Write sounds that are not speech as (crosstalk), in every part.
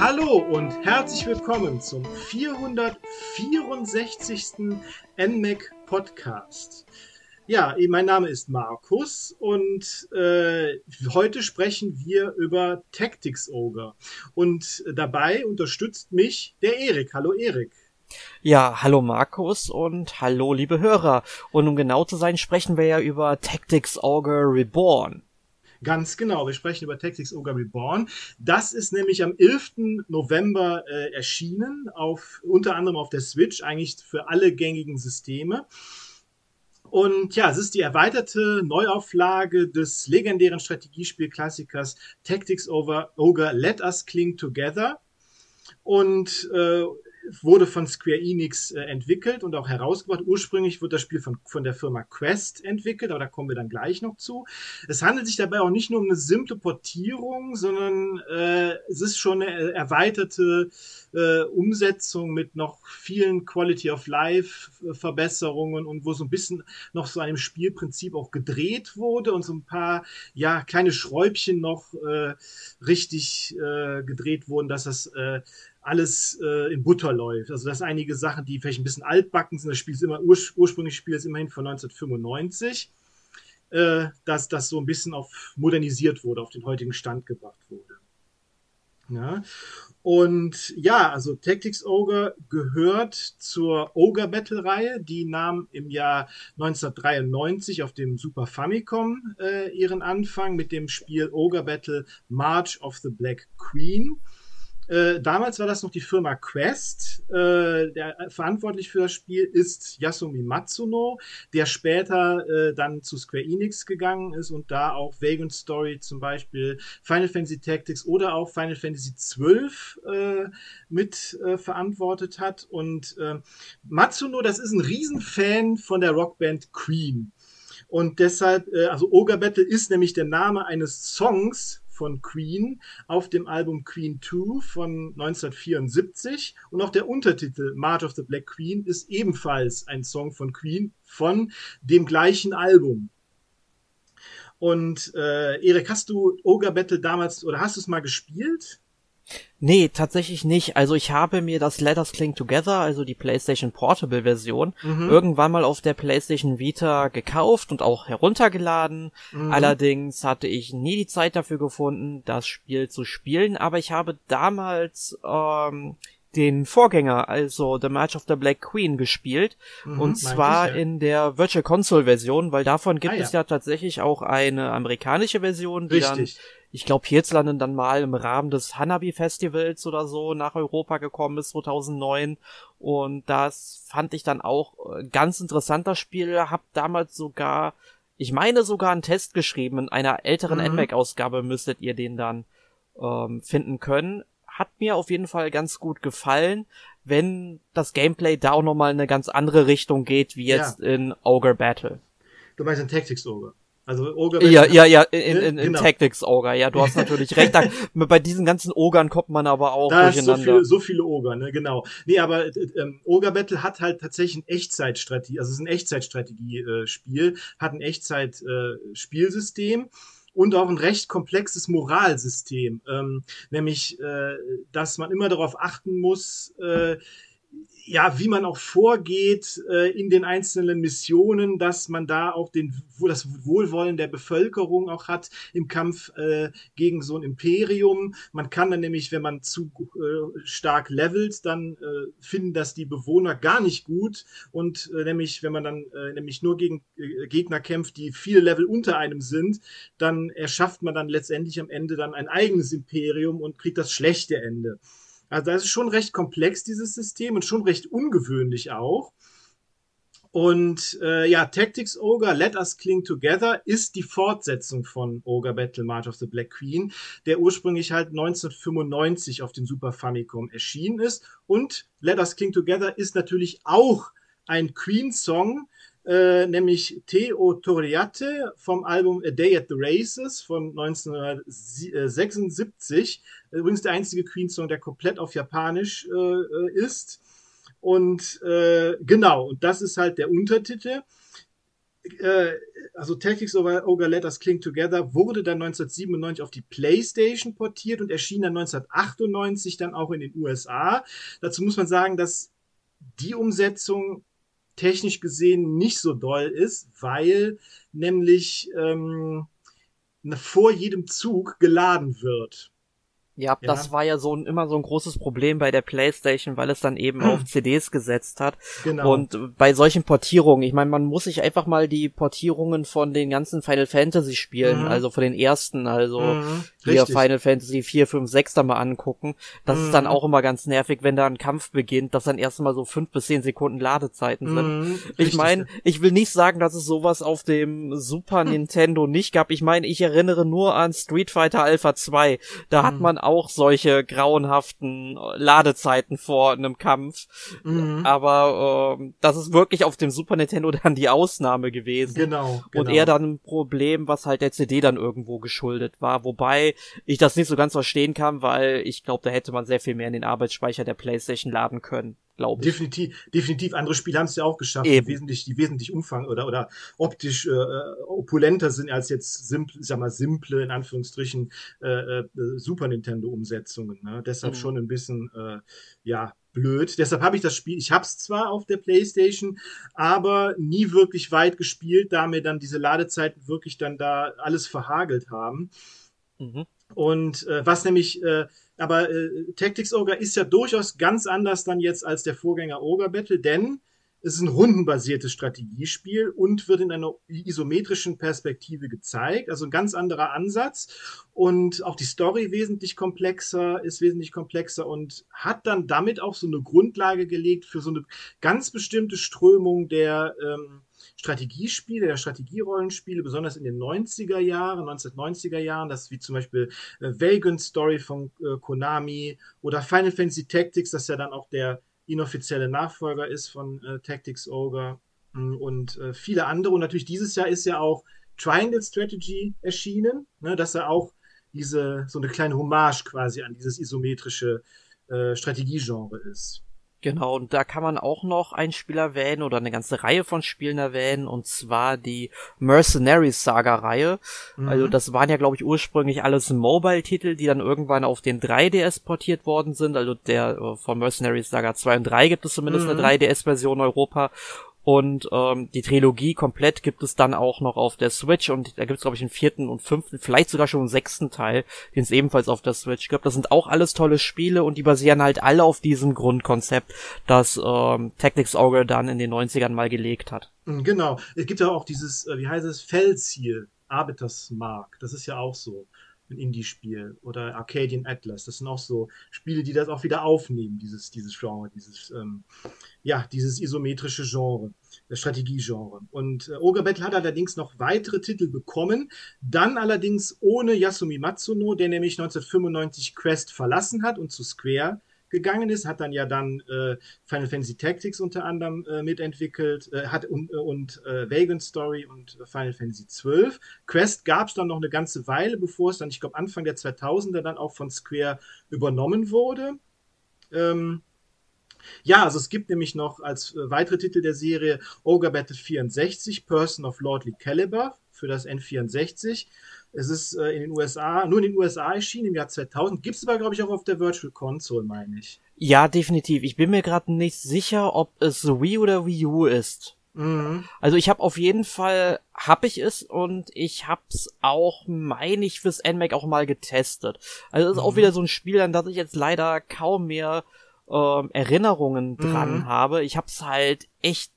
Hallo und herzlich willkommen zum 464. NMAC Podcast. Ja, mein Name ist Markus und äh, heute sprechen wir über Tactics Ogre. Und dabei unterstützt mich der Erik. Hallo Erik. Ja, hallo Markus und hallo liebe Hörer. Und um genau zu sein, sprechen wir ja über Tactics Ogre Reborn. Ganz genau, wir sprechen über Tactics Ogre Reborn. Das ist nämlich am 11. November äh, erschienen, auf, unter anderem auf der Switch, eigentlich für alle gängigen Systeme. Und ja, es ist die erweiterte Neuauflage des legendären Strategiespielklassikers Tactics Over Ogre Let Us Cling Together. Und äh, wurde von Square Enix äh, entwickelt und auch herausgebracht. Ursprünglich wurde das Spiel von, von der Firma Quest entwickelt, aber da kommen wir dann gleich noch zu. Es handelt sich dabei auch nicht nur um eine simple Portierung, sondern äh, es ist schon eine erweiterte äh, Umsetzung mit noch vielen Quality of Life Verbesserungen und wo so ein bisschen noch so einem Spielprinzip auch gedreht wurde und so ein paar ja kleine Schräubchen noch äh, richtig äh, gedreht wurden, dass das äh, alles äh, in Butter läuft. Also dass einige Sachen, die vielleicht ein bisschen altbacken sind, das Spiel ist immer, ur, ursprünglich Spiel ist immerhin von 1995, äh, dass das so ein bisschen auf modernisiert wurde, auf den heutigen Stand gebracht wurde. Ja. Und ja, also Tactics Ogre gehört zur Ogre Battle Reihe. Die nahm im Jahr 1993 auf dem Super Famicom äh, ihren Anfang mit dem Spiel Ogre Battle March of the Black Queen. Äh, damals war das noch die Firma Quest. Äh, der äh, verantwortlich für das Spiel ist Yasumi Matsuno, der später äh, dann zu Square Enix gegangen ist und da auch Vagrant Story zum Beispiel, Final Fantasy Tactics oder auch Final Fantasy XII äh, mit äh, verantwortet hat. Und äh, Matsuno, das ist ein Riesenfan von der Rockband Queen. Und deshalb, äh, also Ogre Battle ist nämlich der Name eines Songs von Queen auf dem Album Queen 2 von 1974 und auch der Untertitel March of the Black Queen ist ebenfalls ein Song von Queen von dem gleichen Album. Und äh, Erik, hast du Ogre Battle damals oder hast du es mal gespielt? Nee, tatsächlich nicht. Also ich habe mir das Let Us Cling Together, also die PlayStation Portable Version, mhm. irgendwann mal auf der PlayStation Vita gekauft und auch heruntergeladen. Mhm. Allerdings hatte ich nie die Zeit dafür gefunden, das Spiel zu spielen, aber ich habe damals ähm, den Vorgänger, also The March of the Black Queen, gespielt. Mhm, und zwar ich, ja. in der Virtual Console Version, weil davon gibt ah, es ja. ja tatsächlich auch eine amerikanische Version, die Richtig. dann, ich glaube, hierzulande dann mal im Rahmen des Hanabi Festivals oder so nach Europa gekommen ist, 2009. Und das fand ich dann auch äh, ganz interessant, das Spiel. Hab damals sogar, ich meine sogar einen Test geschrieben. In einer älteren mhm. NMAC-Ausgabe müsstet ihr den dann ähm, finden können hat mir auf jeden Fall ganz gut gefallen, wenn das Gameplay da auch nochmal in eine ganz andere Richtung geht, wie jetzt ja. in Ogre Battle. Du meinst in Tactics Ogre? Also Ogre Ja, ja, ja, in, in, in genau. Tactics Ogre, ja, du hast natürlich recht. Da, bei diesen ganzen Ogern kommt man aber auch da durcheinander. Ist so viele, so viele Ogre, ne, genau. Nee, aber äh, ähm, Ogre Battle hat halt tatsächlich ein Echtzeitstrategie, also es ist ein Echtzeitstrategie-Spiel, hat ein Echtzeit-Spielsystem. Äh, und auch ein recht komplexes Moralsystem, ähm, nämlich, äh, dass man immer darauf achten muss, äh, ja, wie man auch vorgeht äh, in den einzelnen Missionen, dass man da auch den, wo das Wohlwollen der Bevölkerung auch hat im Kampf äh, gegen so ein Imperium. Man kann dann nämlich, wenn man zu äh, stark levelt, dann äh, finden das die Bewohner gar nicht gut und äh, nämlich, wenn man dann äh, nämlich nur gegen äh, Gegner kämpft, die viele Level unter einem sind, dann erschafft man dann letztendlich am Ende dann ein eigenes Imperium und kriegt das schlechte Ende. Also das ist schon recht komplex, dieses System, und schon recht ungewöhnlich auch. Und äh, ja, Tactics Ogre, Let Us Cling Together ist die Fortsetzung von Ogre Battle March of the Black Queen, der ursprünglich halt 1995 auf dem Super Famicom erschienen ist. Und Let Us Cling Together ist natürlich auch ein Queen-Song, äh, nämlich Theo Toriate vom Album A Day at the Races von 1976. Übrigens der einzige Queen-Song, der komplett auf Japanisch äh, äh, ist. Und äh, genau, und das ist halt der Untertitel. äh, also Tactics Ogre Let Us Cling Together wurde dann 1997 auf die PlayStation portiert und erschien dann 1998 dann auch in den USA. Dazu muss man sagen, dass die Umsetzung technisch gesehen nicht so doll ist, weil nämlich ähm, vor jedem Zug geladen wird. Ja, ja, das war ja so ein, immer so ein großes Problem bei der PlayStation, weil es dann eben (clears throat) auf CDs gesetzt hat. Genau. Und bei solchen Portierungen, ich meine, man muss sich einfach mal die Portierungen von den ganzen Final Fantasy Spielen, mhm. also von den ersten, also mhm. hier Final Fantasy 4, 5, 6 da mal angucken. Das mhm. ist dann mhm. auch immer ganz nervig, wenn da ein Kampf beginnt, dass dann erstmal so fünf bis zehn Sekunden Ladezeiten sind. Mhm. Ich meine, ich will nicht sagen, dass es sowas auf dem Super (laughs) Nintendo nicht gab. Ich meine, ich erinnere nur an Street Fighter Alpha 2. Da hat mhm. man auch solche grauenhaften Ladezeiten vor einem Kampf. Mhm. Aber äh, das ist wirklich auf dem Super Nintendo (laughs) dann die Ausnahme gewesen. Genau, genau. Und eher dann ein Problem, was halt der CD dann irgendwo geschuldet war. Wobei ich das nicht so ganz verstehen kann, weil ich glaube, da hätte man sehr viel mehr in den Arbeitsspeicher der PlayStation laden können glaube ich. Definitiv, definitiv. Andere Spiele haben es ja auch geschafft, die wesentlich, die wesentlich umfang oder, oder optisch äh, opulenter sind als jetzt simple, sag mal, simple, in Anführungsstrichen, äh, äh, Super Nintendo-Umsetzungen. Ne? Deshalb mhm. schon ein bisschen, äh, ja, blöd. Deshalb habe ich das Spiel, ich habe es zwar auf der Playstation, aber nie wirklich weit gespielt, da mir dann diese Ladezeiten wirklich dann da alles verhagelt haben. Mhm. Und äh, was nämlich äh, aber äh, Tactics Ogre ist ja durchaus ganz anders dann jetzt als der Vorgänger Ogre Battle, denn es ist ein rundenbasiertes Strategiespiel und wird in einer isometrischen Perspektive gezeigt, also ein ganz anderer Ansatz. Und auch die Story wesentlich komplexer, ist wesentlich komplexer und hat dann damit auch so eine Grundlage gelegt für so eine ganz bestimmte Strömung der ähm, Strategiespiele, der Strategierollenspiele, besonders in den 90er Jahren, 1990er Jahren, das wie zum Beispiel äh, Vagrant Story von äh, Konami oder Final Fantasy Tactics, das ja dann auch der inoffizielle Nachfolger ist von äh, Tactics Ogre mm, und äh, viele andere. Und natürlich dieses Jahr ist ja auch Triangle Strategy erschienen, ne, dass er auch diese so eine kleine Hommage quasi an dieses isometrische äh, Strategiegenre ist. Genau, und da kann man auch noch ein Spiel erwähnen oder eine ganze Reihe von Spielen erwähnen, und zwar die Mercenaries Saga-Reihe. Mhm. Also das waren ja, glaube ich, ursprünglich alles Mobile-Titel, die dann irgendwann auf den 3DS portiert worden sind. Also der äh, von Mercenaries Saga 2 und 3 gibt es zumindest mhm. eine 3DS-Version Europa. Und ähm, die Trilogie komplett gibt es dann auch noch auf der Switch und da gibt es, glaube ich, einen vierten und fünften, vielleicht sogar schon einen sechsten Teil, den es ebenfalls auf der Switch gibt. Das sind auch alles tolle Spiele und die basieren halt alle auf diesem Grundkonzept, das ähm, Tactics Ogre dann in den 90ern mal gelegt hat. Mhm, genau. Es gibt ja auch dieses, äh, wie heißt es, Felsziel, Arbitersmark. Das ist ja auch so ein Indie-Spiel oder Arcadian Atlas. Das sind auch so Spiele, die das auch wieder aufnehmen, dieses, dieses Genre, dieses, ähm, ja, dieses isometrische Genre, Strategiegenre. Und äh, Ogre Battle hat allerdings noch weitere Titel bekommen, dann allerdings ohne Yasumi Matsuno, der nämlich 1995 Quest verlassen hat und zu Square gegangen ist, hat dann ja dann äh, Final Fantasy Tactics unter anderem äh, mitentwickelt, äh, hat und, äh, und äh, Vagrant Story und Final Fantasy 12. Quest gab es dann noch eine ganze Weile, bevor es dann, ich glaube, Anfang der 2000er dann auch von Square übernommen wurde. Ähm, ja, also es gibt nämlich noch als äh, weitere Titel der Serie Ogre Battle 64, Person of Lordly Caliber für das N64. Es ist äh, in den USA, nur in den USA erschienen im Jahr 2000. Gibt es aber, glaube ich, auch auf der Virtual Console, meine ich. Ja, definitiv. Ich bin mir gerade nicht sicher, ob es Wii oder Wii U ist. Mhm. Also ich habe auf jeden Fall, hab ich es und ich hab's auch, meine ich, fürs NMAC auch mal getestet. Also es ist mhm. auch wieder so ein Spiel, an das ich jetzt leider kaum mehr ähm, Erinnerungen dran mhm. habe. Ich hab's halt echt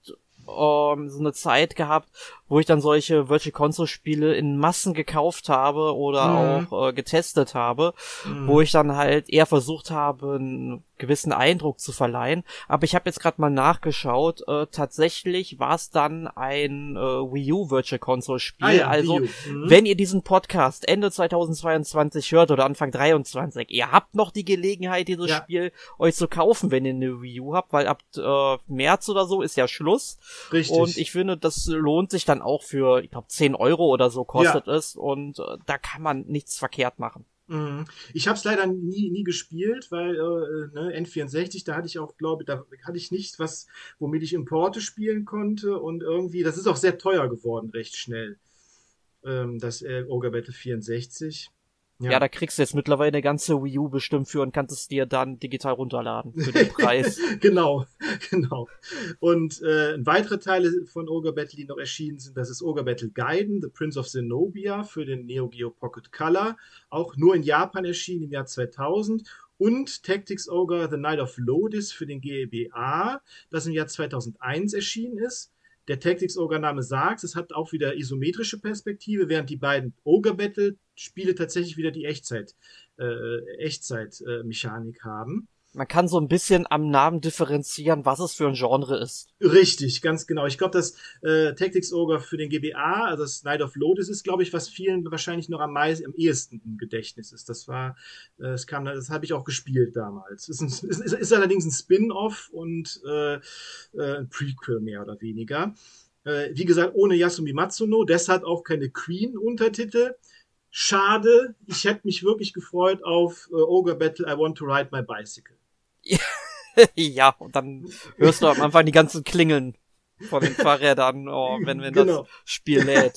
ähm, so eine Zeit gehabt, wo ich dann solche Virtual Console Spiele in Massen gekauft habe oder mhm. auch äh, getestet habe, mhm. wo ich dann halt eher versucht habe, einen gewissen Eindruck zu verleihen. Aber ich habe jetzt gerade mal nachgeschaut, äh, tatsächlich war es dann ein äh, Wii U Virtual Console Spiel. Ah ja, also, mhm. wenn ihr diesen Podcast Ende 2022 hört oder Anfang 23, ihr habt noch die Gelegenheit, dieses ja. Spiel euch zu kaufen, wenn ihr eine Wii U habt, weil ab äh, März oder so ist ja Schluss. Richtig. Und ich finde, das lohnt sich dann auch für, ich glaube, 10 Euro oder so kostet ja. es und äh, da kann man nichts verkehrt machen. Mhm. Ich habe es leider nie, nie gespielt, weil äh, ne, N64, da hatte ich auch, glaube da hatte ich nichts, was, womit ich Importe spielen konnte und irgendwie, das ist auch sehr teuer geworden, recht schnell. Ähm, das äh, Ogre Battle 64. Ja. ja. da kriegst du jetzt mittlerweile eine ganze Wii U bestimmt für und kannst es dir dann digital runterladen für den (laughs) Preis. genau, (laughs) genau. Und äh, weitere Teile von Ogre Battle, die noch erschienen sind, das ist Ogre Battle Gaiden, The Prince of Zenobia für den Neo Geo Pocket Color, auch nur in Japan erschienen im Jahr 2000 und Tactics Ogre The Night of Lodis für den GBA, das im Jahr 2001 erschienen ist. Der Tactics Ogre Name sagt, es hat auch wieder isometrische Perspektive, während die beiden Ogre Battle Spiele tatsächlich wieder die Echtzeit, äh, Echtzeit-Mechanik äh, haben. Man kann so ein bisschen am Namen differenzieren, was es für ein Genre ist. Richtig, ganz genau. Ich glaube, das äh, Tactics Ogre für den GBA, also das Night of Lotus, ist, glaube ich, was vielen wahrscheinlich noch am meisten, am ehesten im Gedächtnis ist. Das war, äh, das kam, das habe ich auch gespielt damals. Ist, ein, ist, ist, ist allerdings ein Spin-off und äh, äh, ein Prequel mehr oder weniger. Äh, wie gesagt, ohne Yasumi Matsuno, deshalb auch keine Queen-Untertitel. Schade, ich hätte mich wirklich gefreut auf äh, Ogre Battle I Want to Ride My Bicycle. (laughs) ja, und dann hörst du am Anfang die ganzen Klingeln von den Fahrrädern, oh, wenn, wenn genau. das Spiel lädt.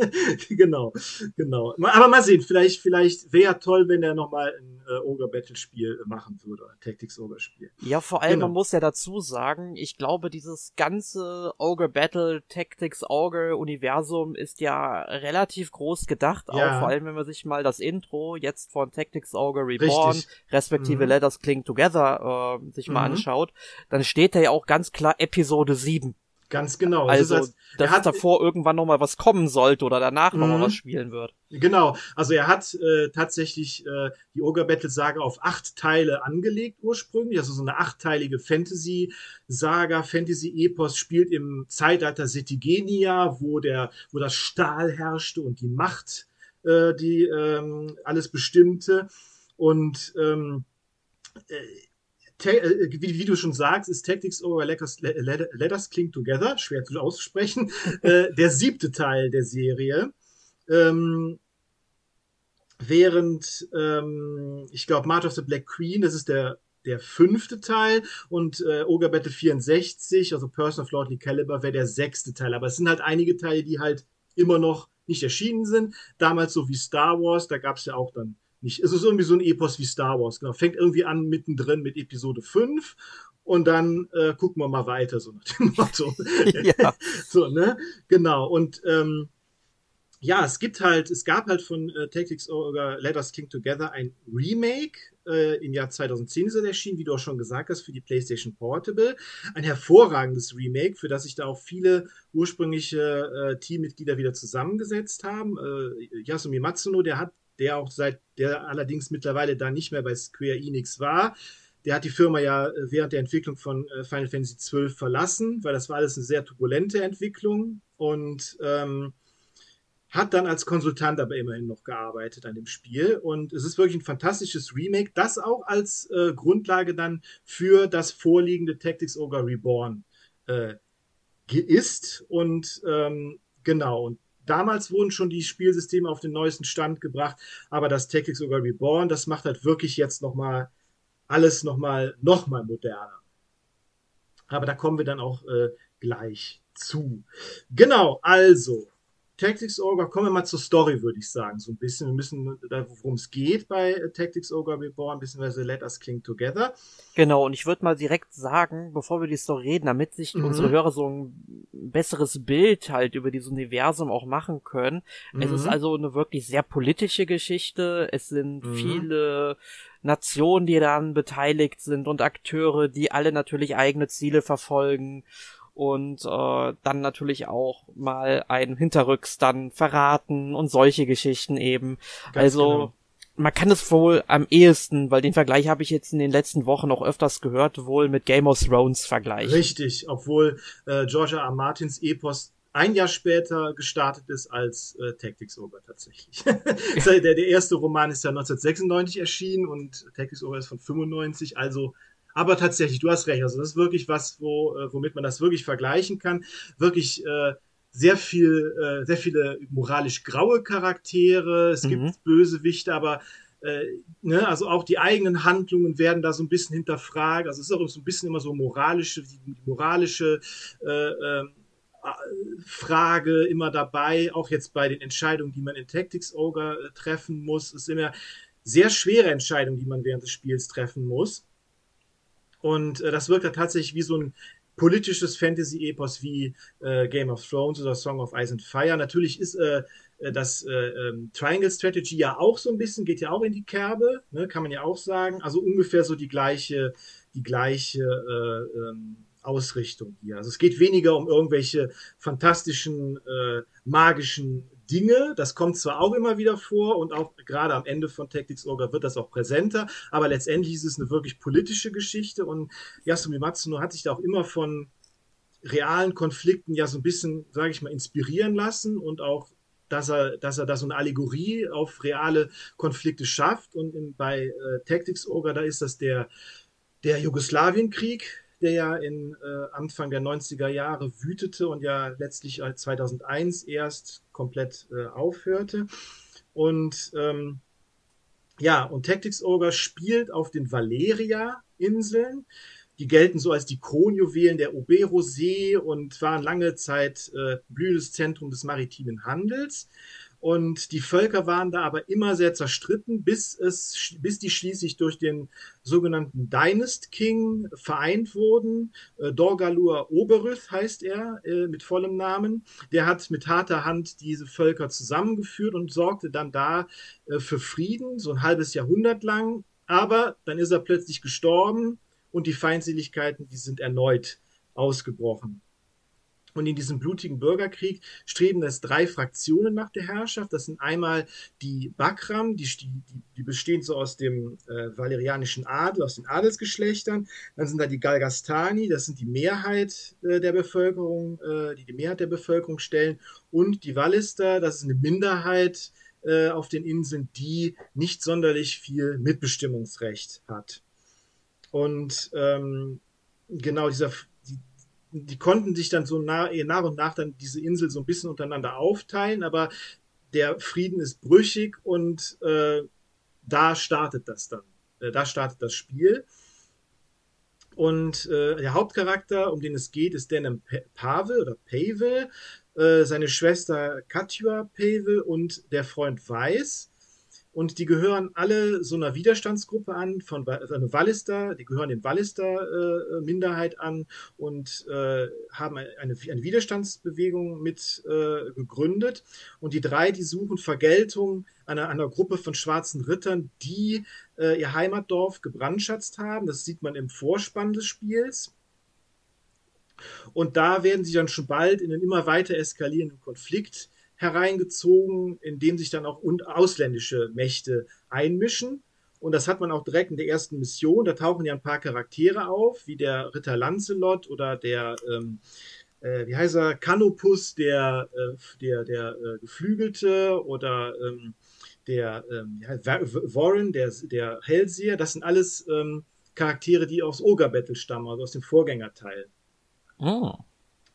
(laughs) genau, genau. Aber mal sehen, vielleicht, vielleicht wäre toll, wenn er nochmal ein äh, Ogre Battle Spiel machen würde, ein Tactics Ogre Spiel. Ja, vor allem, genau. man muss ja dazu sagen, ich glaube, dieses ganze Ogre Battle Tactics Ogre Universum ist ja relativ groß gedacht, ja. auch vor allem, wenn man sich mal das Intro jetzt von Tactics Ogre Reborn, Richtig. respektive mhm. Let Us Cling Together, äh, sich mal mhm. anschaut, dann steht da ja auch ganz klar Episode 7. Ganz genau. Also, als, dass hat, davor irgendwann noch mal was kommen sollte oder danach noch mal mhm. was spielen wird. Genau. Also er hat äh, tatsächlich äh, die Ogre Battle Saga auf acht Teile angelegt ursprünglich. Also so eine achtteilige Fantasy Saga, Fantasy Epos spielt im Zeitalter Setigenia, wo der, wo das Stahl herrschte und die Macht, äh, die ähm, alles bestimmte. Und ähm, äh, äh, wie, wie, du schon sagst, ist Tactics Over Letters, Letters Cling Together, schwer zu aussprechen, (laughs) äh, der siebte Teil der Serie. Ähm, während, ähm, ich glaube, March of the Black Queen, das ist der, der fünfte Teil und äh, Ogre Battle 64, also Person of Lordly Caliber, wäre der sechste Teil. Aber es sind halt einige Teile, die halt immer noch nicht erschienen sind. Damals so wie Star Wars, da gab es ja auch dann nicht. Es ist irgendwie so ein Epos wie Star Wars, genau. Fängt irgendwie an mittendrin mit Episode 5 und dann äh, gucken wir mal weiter, so nach dem Motto. (laughs) ja. (laughs) so, ne? Genau. Und ähm, ja, es gibt halt, es gab halt von äh, Tactics oder Let Us King Together ein Remake. Äh, Im Jahr 2010 ist er erschienen, wie du auch schon gesagt hast, für die PlayStation Portable. Ein hervorragendes Remake, für das sich da auch viele ursprüngliche äh, Teammitglieder wieder zusammengesetzt haben. Äh, Yasumi Matsuno, der hat der auch seit, der allerdings mittlerweile da nicht mehr bei Square Enix war. Der hat die Firma ja äh, während der Entwicklung von äh, Final Fantasy XII verlassen, weil das war alles eine sehr turbulente Entwicklung und ähm, hat dann als Konsultant aber immerhin noch gearbeitet an dem Spiel. Und es ist wirklich ein fantastisches Remake, das auch als äh, Grundlage dann für das vorliegende Tactics Ogre Reborn äh, ist. Und ähm, genau, und damals wurden schon die Spielsysteme auf den neuesten Stand gebracht, aber das Tactics Ogre Reborn, das macht halt wirklich jetzt nochmal alles nochmal noch mal moderner. Aber da kommen wir dann auch äh, gleich zu. Genau, also Tactics Ogre, kommen wir mal zur Story, würde ich sagen, so ein bisschen. Wir müssen, worum es geht bei Tactics Ogre Reborn, beziehungsweise Let Us Cling Together. Genau, und ich würde mal direkt sagen, bevor wir die Story reden, damit sich mhm. unsere Hörer so ein besseres Bild halt über dieses Universum auch machen können. Mhm. Es ist mhm. also eine wirklich sehr politische Geschichte. Es sind mhm. viele Nationen, die daran beteiligt sind und Akteure, die alle natürlich eigene Ziele verfolgen und äh, dann natürlich auch mal ein Hinterrücks dann verraten und solche Geschichten eben. Ganz also genau. man kann es wohl am ehesten, weil den Vergleich habe ich jetzt in den letzten Wochen auch öfters gehört, wohl mit Game of Thrones vergleichen. Richtig, obwohl äh, Georgia R. Martins Epos ein Jahr später gestartet ist als äh, Tactics Ogre tatsächlich. (laughs) der, der erste Roman ist ja 1996 erschienen und Tactics Ogre ist von 95, also aber tatsächlich, du hast recht. Also das ist wirklich was, wo, äh, womit man das wirklich vergleichen kann. Wirklich äh, sehr viel, äh, sehr viele moralisch graue Charaktere. Es mhm. gibt Bösewichte, aber äh, ne, also auch die eigenen Handlungen werden da so ein bisschen hinterfragt. Also es ist auch so ein bisschen immer so moralische, die, moralische äh, äh, Frage immer dabei, auch jetzt bei den Entscheidungen, die man in Tactics Ogre äh, treffen muss, ist immer sehr schwere Entscheidungen, die man während des Spiels treffen muss. Und äh, das wirkt da tatsächlich wie so ein politisches Fantasy-Epos wie äh, Game of Thrones oder Song of Ice and Fire. Natürlich ist äh, äh das äh, ähm, Triangle Strategy ja auch so ein bisschen, geht ja auch in die Kerbe, ne, kann man ja auch sagen. Also ungefähr so die gleiche, die gleiche äh, ähm, Ausrichtung hier. Also es geht weniger um irgendwelche fantastischen, äh, magischen Dinge. Das kommt zwar auch immer wieder vor und auch gerade am Ende von Tactics Ogre wird das auch präsenter, aber letztendlich ist es eine wirklich politische Geschichte und Yasumi Matsuno hat sich da auch immer von realen Konflikten ja so ein bisschen, sage ich mal, inspirieren lassen und auch dass er, dass er da so eine Allegorie auf reale Konflikte schafft. Und in, bei äh, Tactics Ogre, da ist das der, der Jugoslawienkrieg, der ja in äh, Anfang der 90er Jahre wütete und ja letztlich 2001 erst komplett äh, aufhörte. Und ähm, ja, und Tactics Ogre spielt auf den Valeria-Inseln. Die gelten so als die Kronjuwelen der Oberosee und waren lange Zeit äh, blühendes Zentrum des maritimen Handels. Und die Völker waren da aber immer sehr zerstritten, bis es, bis die schließlich durch den sogenannten Dynast King vereint wurden. Äh, Dorgalur Oberüth heißt er äh, mit vollem Namen. Der hat mit harter Hand diese Völker zusammengeführt und sorgte dann da äh, für Frieden, so ein halbes Jahrhundert lang. Aber dann ist er plötzlich gestorben und die Feindseligkeiten, die sind erneut ausgebrochen. Und in diesem blutigen Bürgerkrieg streben es drei Fraktionen nach der Herrschaft. Das sind einmal die Bakram, die, die, die bestehen so aus dem äh, valerianischen Adel, aus den Adelsgeschlechtern. Dann sind da die Galgastani, das sind die Mehrheit äh, der Bevölkerung, äh, die die Mehrheit der Bevölkerung stellen. Und die Wallister, das ist eine Minderheit äh, auf den Inseln, die nicht sonderlich viel Mitbestimmungsrecht hat. Und ähm, genau dieser die konnten sich dann so nach, nach und nach dann diese Insel so ein bisschen untereinander aufteilen, aber der Frieden ist brüchig und äh, da startet das dann. Äh, da startet das Spiel. Und äh, der Hauptcharakter, um den es geht, ist Denim Pavel oder Pavel, äh, seine Schwester Katja Pavel und der Freund Weiß und die gehören alle so einer Widerstandsgruppe an, von also Wallister, die gehören den Wallister-Minderheit äh, an und äh, haben eine, eine Widerstandsbewegung mit äh, gegründet. Und die drei, die suchen Vergeltung einer, einer Gruppe von schwarzen Rittern, die äh, ihr Heimatdorf gebrandschatzt haben. Das sieht man im Vorspann des Spiels. Und da werden sie dann schon bald in einen immer weiter eskalierenden Konflikt hereingezogen, in dem sich dann auch ausländische Mächte einmischen. Und das hat man auch direkt in der ersten Mission. Da tauchen ja ein paar Charaktere auf, wie der Ritter Lancelot oder der, ähm, äh, wie heißt er, Canopus, der, äh, der, der äh, Geflügelte oder ähm, der ähm, Warren, der, der Hellseher. Das sind alles ähm, Charaktere, die aus Ogre Battle stammen, also aus dem Vorgängerteil. Oh.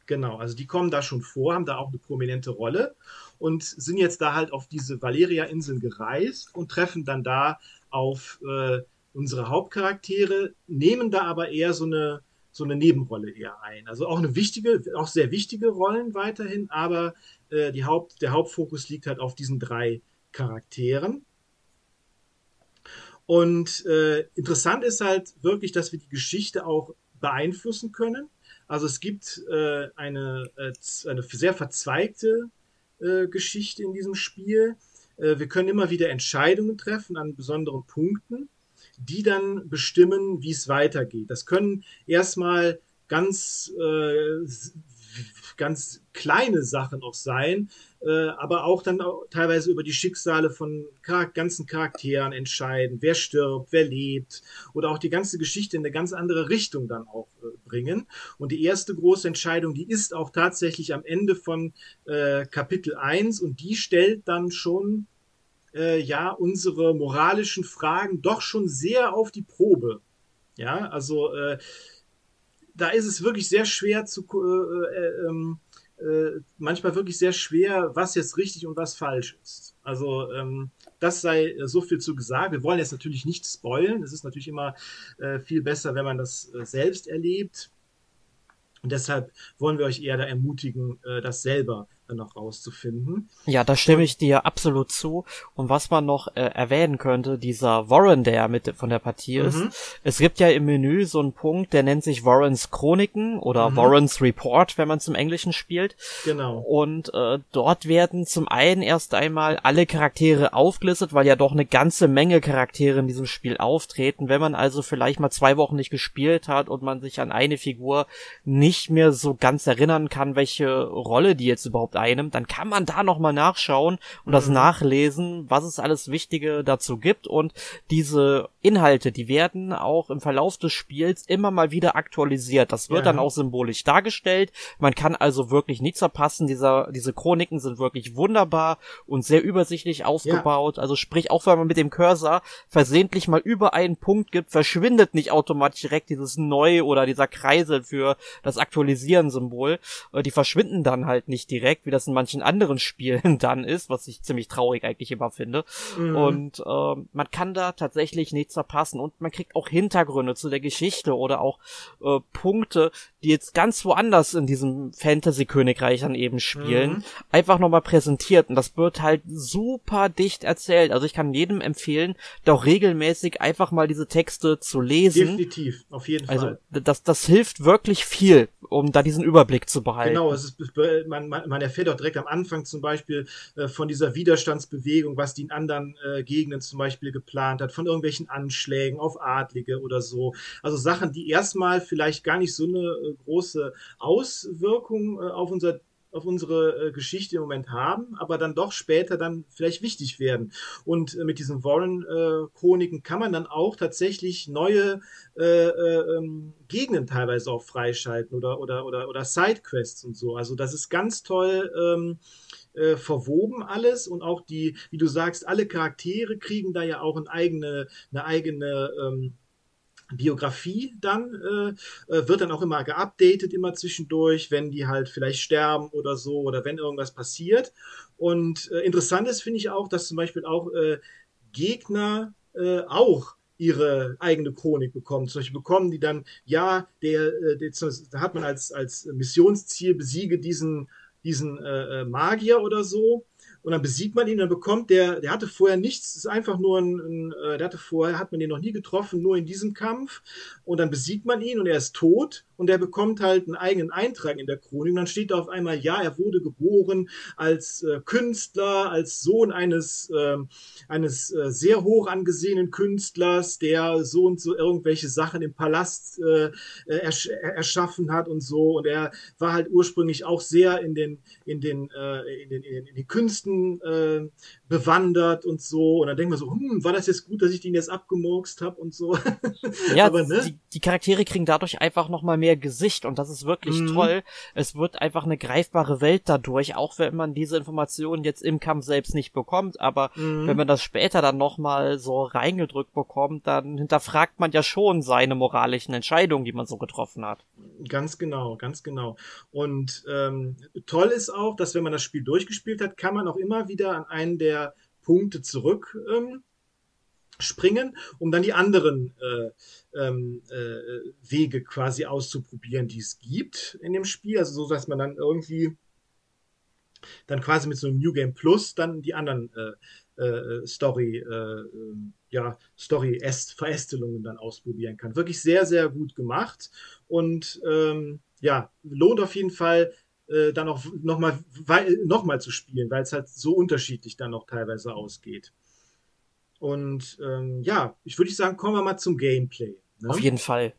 Genau, also die kommen da schon vor, haben da auch eine prominente Rolle und sind jetzt da halt auf diese Valeria-Inseln gereist und treffen dann da auf äh, unsere Hauptcharaktere, nehmen da aber eher so eine, so eine Nebenrolle eher ein. Also auch eine wichtige, auch sehr wichtige Rollen weiterhin, aber äh, die Haupt, der Hauptfokus liegt halt auf diesen drei Charakteren. Und äh, interessant ist halt wirklich, dass wir die Geschichte auch beeinflussen können. Also es gibt äh, eine, äh, eine sehr verzweigte äh, Geschichte in diesem Spiel. Äh, wir können immer wieder Entscheidungen treffen an besonderen Punkten, die dann bestimmen, wie es weitergeht. Das können erstmal ganz äh, ganz kleine Sachen auch sein, äh, aber auch dann auch teilweise über die Schicksale von Char ganzen Charakteren entscheiden, wer stirbt, wer lebt oder auch die ganze Geschichte in eine ganz andere Richtung dann auch äh, bringen. Und die erste große Entscheidung, die ist auch tatsächlich am Ende von äh, Kapitel 1 und die stellt dann schon äh, ja unsere moralischen Fragen doch schon sehr auf die Probe. Ja, also äh, da ist es wirklich sehr schwer zu, äh, äh, ähm, äh, manchmal wirklich sehr schwer, was jetzt richtig und was falsch ist. Also ähm, das sei so viel zu gesagt. Wir wollen jetzt natürlich nicht spoilen. Es ist natürlich immer äh, viel besser, wenn man das äh, selbst erlebt. Und deshalb wollen wir euch eher da ermutigen, äh, das selber noch rauszufinden. Ja, da stimme ich dir absolut zu. Und was man noch äh, erwähnen könnte, dieser Warren, der mit von der Partie mhm. ist. Es gibt ja im Menü so einen Punkt, der nennt sich Warrens Chroniken oder mhm. Warrens Report, wenn man zum Englischen spielt. Genau. Und äh, dort werden zum einen erst einmal alle Charaktere aufgelistet, weil ja doch eine ganze Menge Charaktere in diesem Spiel auftreten. Wenn man also vielleicht mal zwei Wochen nicht gespielt hat und man sich an eine Figur nicht mehr so ganz erinnern kann, welche Rolle die jetzt überhaupt einem, dann kann man da nochmal nachschauen und mhm. das nachlesen, was es alles Wichtige dazu gibt und diese Inhalte, die werden auch im Verlauf des Spiels immer mal wieder aktualisiert. Das wird ja. dann auch symbolisch dargestellt. Man kann also wirklich nichts verpassen. Dieser, diese Chroniken sind wirklich wunderbar und sehr übersichtlich aufgebaut. Ja. Also sprich, auch wenn man mit dem Cursor versehentlich mal über einen Punkt gibt, verschwindet nicht automatisch direkt dieses Neu oder dieser Kreisel für das Aktualisieren-Symbol. Äh, die verschwinden dann halt nicht direkt, wie das in manchen anderen Spielen (laughs) dann ist, was ich ziemlich traurig eigentlich immer finde. Mhm. Und äh, man kann da tatsächlich nichts verpassen und man kriegt auch Hintergründe zu der Geschichte oder auch äh, Punkte, die jetzt ganz woanders in diesem Fantasy-Königreich dann eben spielen, mhm. einfach nochmal präsentiert und das wird halt super dicht erzählt. Also ich kann jedem empfehlen, doch regelmäßig einfach mal diese Texte zu lesen. Definitiv, auf jeden also, Fall. Also das, das hilft wirklich viel, um da diesen Überblick zu behalten. Genau, es ist, man, man, man erfährt erfährt auch direkt am Anfang zum Beispiel äh, von dieser Widerstandsbewegung, was die in anderen äh, Gegenden zum Beispiel geplant hat, von irgendwelchen Anschlägen auf Adlige oder so. Also Sachen, die erstmal vielleicht gar nicht so eine äh, große Auswirkung äh, auf unser auf unsere äh, Geschichte im Moment haben, aber dann doch später dann vielleicht wichtig werden. Und äh, mit diesen Warren-Chroniken äh, kann man dann auch tatsächlich neue äh, äh, ähm, Gegenden teilweise auch freischalten oder, oder, oder, oder Sidequests und so. Also das ist ganz toll. Ähm, äh, verwoben alles und auch die, wie du sagst, alle Charaktere kriegen da ja auch eine eigene, eine eigene ähm, Biografie dann äh, äh, wird dann auch immer geupdatet, immer zwischendurch, wenn die halt vielleicht sterben oder so oder wenn irgendwas passiert. Und äh, interessant ist, finde ich auch, dass zum Beispiel auch äh, Gegner äh, auch ihre eigene Chronik bekommen. Zum Beispiel bekommen die dann, ja, der, äh, der da hat man als, als Missionsziel besiege diesen, diesen Magier oder so und dann besiegt man ihn, dann bekommt der, der hatte vorher nichts, ist einfach nur ein, ein äh, der hatte vorher, hat man den noch nie getroffen, nur in diesem Kampf. Und dann besiegt man ihn und er ist tot und der bekommt halt einen eigenen Eintrag in der Chronik und dann steht da auf einmal, ja, er wurde geboren als äh, Künstler, als Sohn eines, äh, eines äh, sehr hoch angesehenen Künstlers, der so und so irgendwelche Sachen im Palast äh, äh ersch erschaffen hat und so und er war halt ursprünglich auch sehr in den, in den, äh, in den, in den, Künsten äh, bewandert und so. Und dann denkt man so, hm, war das jetzt gut, dass ich den jetzt abgemurkst habe und so. (laughs) Ja, Aber, ne? die, die Charaktere kriegen dadurch einfach nochmal mehr Gesicht und das ist wirklich mhm. toll. Es wird einfach eine greifbare Welt dadurch, auch wenn man diese Informationen jetzt im Kampf selbst nicht bekommt. Aber mhm. wenn man das später dann nochmal so reingedrückt bekommt, dann hinterfragt man ja schon seine moralischen Entscheidungen, die man so getroffen hat. Ganz genau, ganz genau. Und ähm, toll ist auch, dass wenn man das Spiel durchgespielt hat, kann man auch immer wieder an einen der Punkte zurück ähm, springen, um dann die anderen äh, ähm, äh, Wege quasi auszuprobieren, die es gibt in dem Spiel. Also so, dass man dann irgendwie dann quasi mit so einem New Game Plus dann die anderen äh, äh, Story, äh, ähm, ja, Story-Verästelungen dann ausprobieren kann. Wirklich sehr, sehr gut gemacht und ähm, ja, lohnt auf jeden Fall äh, dann auch nochmal noch mal zu spielen, weil es halt so unterschiedlich dann noch teilweise ausgeht. Und ähm, ja, ich würde sagen, kommen wir mal zum Gameplay. Ne? Auf jeden Fall.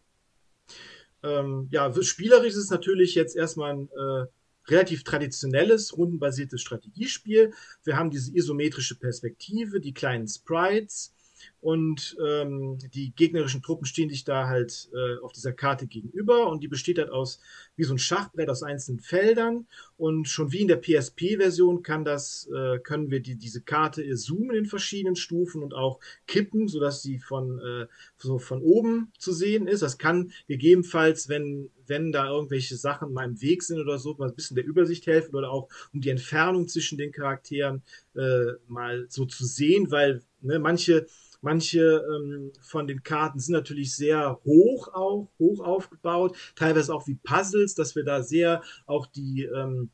Ähm, ja, spielerisch ist es natürlich jetzt erstmal ein äh, relativ traditionelles, rundenbasiertes Strategiespiel. Wir haben diese isometrische Perspektive, die kleinen Sprites, und ähm, die gegnerischen Truppen stehen sich da halt äh, auf dieser Karte gegenüber und die besteht halt aus wie so ein Schachbrett aus einzelnen Feldern Und schon wie in der PSP-Version kann das, äh, können wir die, diese Karte zoomen in verschiedenen Stufen und auch kippen, sodass sie von, äh, so von oben zu sehen ist. Das kann gegebenenfalls, wenn, wenn da irgendwelche Sachen mal im Weg sind oder so, mal ein bisschen der Übersicht helfen oder auch um die Entfernung zwischen den Charakteren äh, mal so zu sehen, weil ne, manche Manche ähm, von den Karten sind natürlich sehr hoch auch, hoch aufgebaut, teilweise auch wie Puzzles, dass wir da sehr auch die, ähm,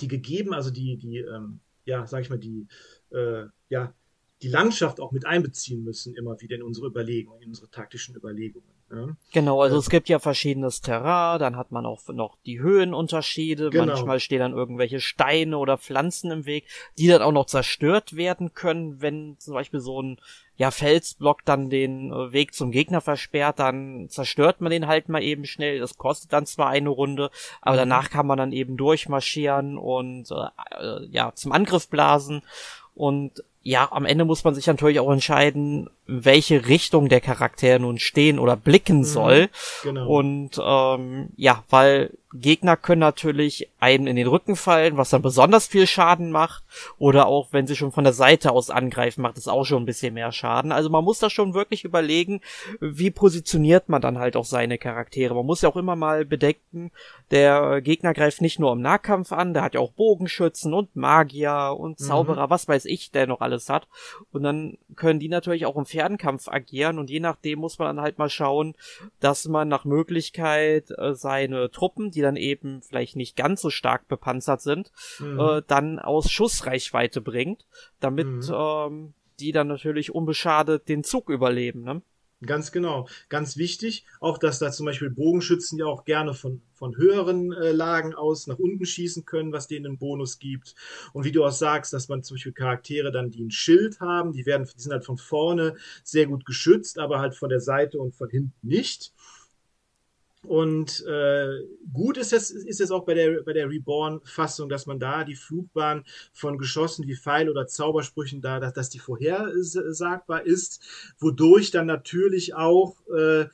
die gegeben, also die, die, ähm, ja, sag ich mal, die, äh, ja, die Landschaft auch mit einbeziehen müssen, immer wieder in unsere Überlegungen, in unsere taktischen Überlegungen. Ja. Genau, also es gibt ja verschiedenes Terrain, dann hat man auch noch die Höhenunterschiede, genau. manchmal stehen dann irgendwelche Steine oder Pflanzen im Weg, die dann auch noch zerstört werden können, wenn zum Beispiel so ein ja, Felsblock dann den äh, Weg zum Gegner versperrt, dann zerstört man den halt mal eben schnell. Das kostet dann zwar eine Runde, aber mhm. danach kann man dann eben durchmarschieren und äh, äh, ja, zum Angriff blasen. Und ja, am Ende muss man sich natürlich auch entscheiden, welche Richtung der Charakter nun stehen oder blicken mhm, soll. Genau. Und ähm, ja, weil Gegner können natürlich einen in den Rücken fallen, was dann besonders viel Schaden macht. Oder auch, wenn sie schon von der Seite aus angreifen, macht es auch schon ein bisschen mehr Schaden. Also man muss da schon wirklich überlegen, wie positioniert man dann halt auch seine Charaktere. Man muss ja auch immer mal bedenken, der Gegner greift nicht nur im Nahkampf an, der hat ja auch Bogenschützen und Magier und mhm. Zauberer, mhm. was weiß ich, der noch alles hat. Und dann können die natürlich auch im Fernkampf agieren und je nachdem muss man dann halt mal schauen, dass man nach Möglichkeit äh, seine Truppen, die dann eben vielleicht nicht ganz so stark bepanzert sind, mhm. äh, dann aus Schussreichweite bringt, damit mhm. ähm, die dann natürlich unbeschadet den Zug überleben. Ne? Ganz genau. Ganz wichtig, auch dass da zum Beispiel Bogenschützen ja auch gerne von, von höheren äh, Lagen aus nach unten schießen können, was denen einen Bonus gibt. Und wie du auch sagst, dass man zum Beispiel Charaktere dann, die ein Schild haben, die werden, die sind halt von vorne sehr gut geschützt, aber halt von der Seite und von hinten nicht. Und äh, gut ist es, ist es auch bei der, bei der Reborn-Fassung, dass man da die Flugbahn von Geschossen wie Pfeil oder Zaubersprüchen da, dass, dass die vorhersagbar ist, wodurch dann natürlich auch äh,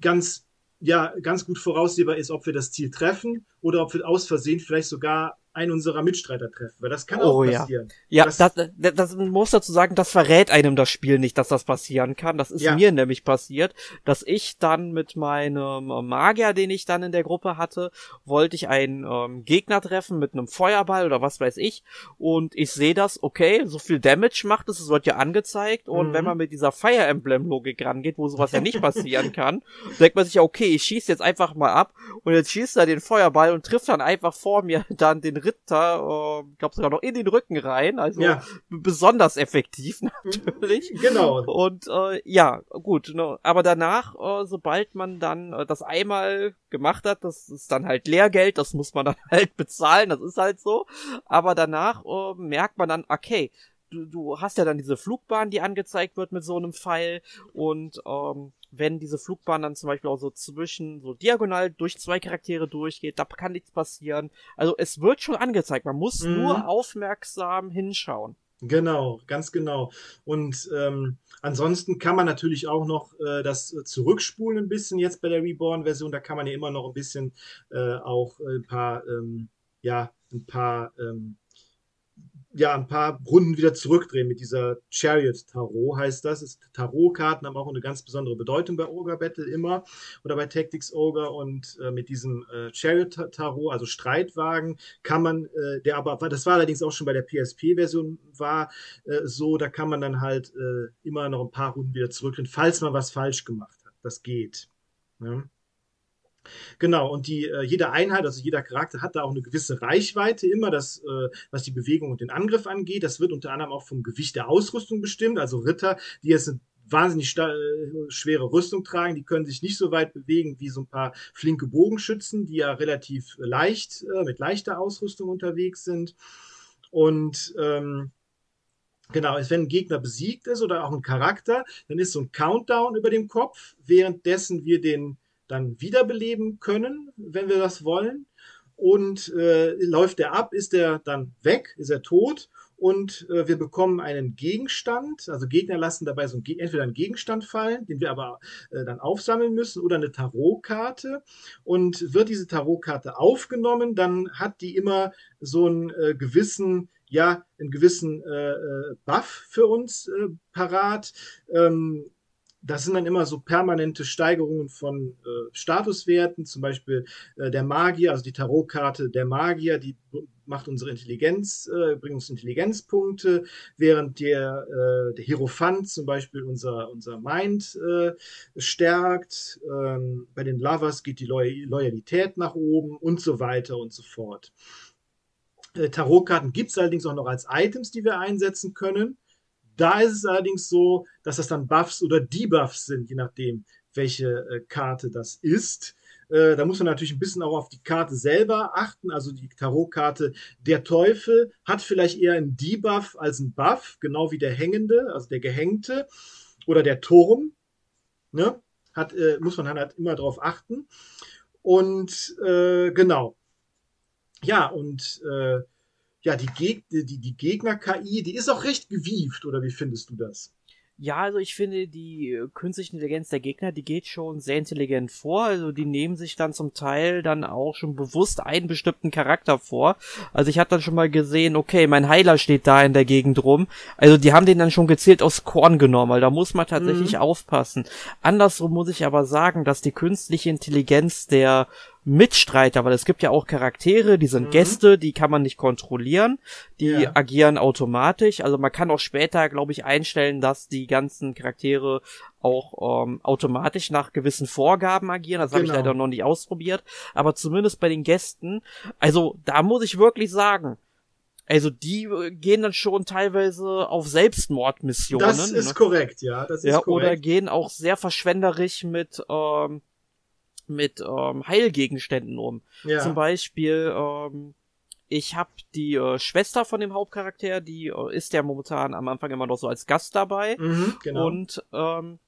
ganz, ja, ganz gut voraussehbar ist, ob wir das Ziel treffen oder ob wir aus Versehen vielleicht sogar einen unserer Mitstreiter treffen, weil das kann auch oh, passieren. Ja, ja das, das, das, das muss dazu sagen, das verrät einem das Spiel nicht, dass das passieren kann. Das ist ja. mir nämlich passiert, dass ich dann mit meinem Magier, den ich dann in der Gruppe hatte, wollte ich einen ähm, Gegner treffen mit einem Feuerball oder was weiß ich und ich sehe das, okay, so viel Damage macht es, es wird ja angezeigt und mhm. wenn man mit dieser Fire Emblem Logik rangeht, wo sowas ja nicht passieren kann, (laughs) denkt man sich, okay, ich schieße jetzt einfach mal ab und jetzt schießt er den Feuerball und trifft dann einfach vor mir (laughs) dann den Ritter, äh, glaube sogar noch in den Rücken rein, also ja. besonders effektiv (laughs) natürlich. Genau. Und äh, ja, gut, ne, aber danach, äh, sobald man dann äh, das einmal gemacht hat, das ist dann halt Lehrgeld, das muss man (laughs) dann halt bezahlen, das ist halt so. Aber danach äh, merkt man dann, okay, du, du hast ja dann diese Flugbahn, die angezeigt wird mit so einem Pfeil und ähm, wenn diese Flugbahn dann zum Beispiel auch so zwischen, so diagonal durch zwei Charaktere durchgeht, da kann nichts passieren. Also es wird schon angezeigt, man muss mhm. nur aufmerksam hinschauen. Genau, ganz genau. Und ähm, ansonsten kann man natürlich auch noch äh, das zurückspulen ein bisschen jetzt bei der Reborn-Version. Da kann man ja immer noch ein bisschen äh, auch ein paar, ähm, ja, ein paar ähm, ja, ein paar Runden wieder zurückdrehen mit dieser Chariot Tarot, heißt das. Tarotkarten haben auch eine ganz besondere Bedeutung bei Ogre Battle immer oder bei Tactics Ogre und äh, mit diesem äh, Chariot Tarot, also Streitwagen, kann man, äh, der aber, das war allerdings auch schon bei der PSP-Version war äh, so, da kann man dann halt äh, immer noch ein paar Runden wieder zurückdrehen, falls man was falsch gemacht hat. Das geht. Ne? Genau, und die, äh, jede Einheit, also jeder Charakter hat da auch eine gewisse Reichweite immer, das, äh, was die Bewegung und den Angriff angeht. Das wird unter anderem auch vom Gewicht der Ausrüstung bestimmt. Also Ritter, die jetzt eine wahnsinnig äh, schwere Rüstung tragen, die können sich nicht so weit bewegen wie so ein paar flinke Bogenschützen, die ja relativ leicht, äh, mit leichter Ausrüstung unterwegs sind. Und ähm, Genau, wenn ein Gegner besiegt ist oder auch ein Charakter, dann ist so ein Countdown über dem Kopf, währenddessen wir den dann wiederbeleben können, wenn wir das wollen. und äh, läuft er ab, ist er dann weg, ist er tot und äh, wir bekommen einen Gegenstand. Also Gegner lassen dabei so ein, entweder einen Gegenstand fallen, den wir aber äh, dann aufsammeln müssen, oder eine Tarotkarte. Und wird diese Tarotkarte aufgenommen, dann hat die immer so einen äh, gewissen ja einen gewissen äh, äh Buff für uns äh, parat. Ähm, das sind dann immer so permanente Steigerungen von äh, Statuswerten, zum Beispiel äh, der Magier, also die Tarotkarte der Magier, die macht unsere Intelligenz, äh, bringt uns Intelligenzpunkte, während der, äh, der Hierophant zum Beispiel unser, unser Mind äh, stärkt. Ähm, bei den Lovers geht die Loy Loyalität nach oben und so weiter und so fort. Äh, Tarotkarten gibt es allerdings auch noch als Items, die wir einsetzen können. Da ist es allerdings so, dass das dann Buffs oder Debuffs sind, je nachdem, welche äh, Karte das ist. Äh, da muss man natürlich ein bisschen auch auf die Karte selber achten. Also die Tarotkarte der Teufel hat vielleicht eher einen Debuff als einen Buff, genau wie der Hängende, also der Gehängte oder der Turm. Ne? Hat, äh, muss man halt immer darauf achten. Und äh, genau. Ja, und äh, ja, die, Geg die, die Gegner-KI, die ist auch recht gewieft, oder wie findest du das? Ja, also ich finde, die äh, künstliche Intelligenz der Gegner, die geht schon sehr intelligent vor. Also die nehmen sich dann zum Teil dann auch schon bewusst einen bestimmten Charakter vor. Also ich habe dann schon mal gesehen, okay, mein Heiler steht da in der Gegend rum. Also die haben den dann schon gezielt aus Korn genommen, weil da muss man tatsächlich mhm. aufpassen. Andersrum muss ich aber sagen, dass die künstliche Intelligenz der Mitstreiter, weil es gibt ja auch Charaktere, die sind mhm. Gäste, die kann man nicht kontrollieren, die ja. agieren automatisch. Also man kann auch später, glaube ich, einstellen, dass die ganzen Charaktere auch ähm, automatisch nach gewissen Vorgaben agieren. Das genau. habe ich leider noch nicht ausprobiert. Aber zumindest bei den Gästen, also da muss ich wirklich sagen, also die äh, gehen dann schon teilweise auf Selbstmordmissionen. Das ist ne? korrekt, ja. Das ist ja, korrekt. Oder gehen auch sehr verschwenderisch mit ähm, mit ähm, Heilgegenständen um. Ja. Zum Beispiel, ähm, ich habe die äh, Schwester von dem Hauptcharakter, die äh, ist ja momentan am Anfang immer noch so als Gast dabei. Mhm, genau. Und ähm,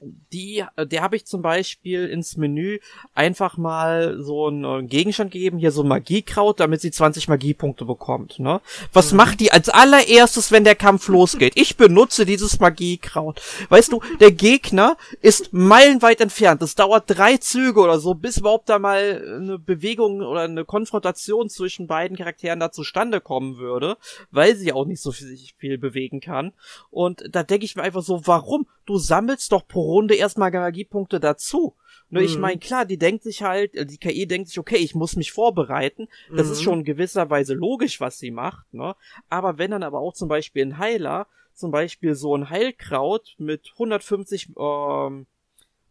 die, äh, der habe ich zum Beispiel ins Menü einfach mal so einen äh, Gegenstand gegeben, hier so Magiekraut, damit sie 20 Magiepunkte bekommt, ne? Was mhm. macht die als allererstes, wenn der Kampf (laughs) losgeht? Ich benutze dieses Magiekraut. Weißt du, der Gegner ist meilenweit entfernt. Es dauert drei Züge oder so, bis überhaupt da mal eine Bewegung oder eine Konfrontation zwischen beiden Charakteren da zustande kommen würde, weil sie auch nicht so viel, viel bewegen kann. Und da denke ich mir einfach so, warum? Du sammelst doch pro Runde erstmal Magiepunkte dazu. Nur mhm. ich meine, klar, die denkt sich halt, äh, die KI denkt sich, okay, ich muss mich vorbereiten. Das mhm. ist schon in gewisser Weise logisch, was sie macht, ne? Aber wenn dann aber auch zum Beispiel ein Heiler, zum Beispiel so ein Heilkraut mit 150 ähm,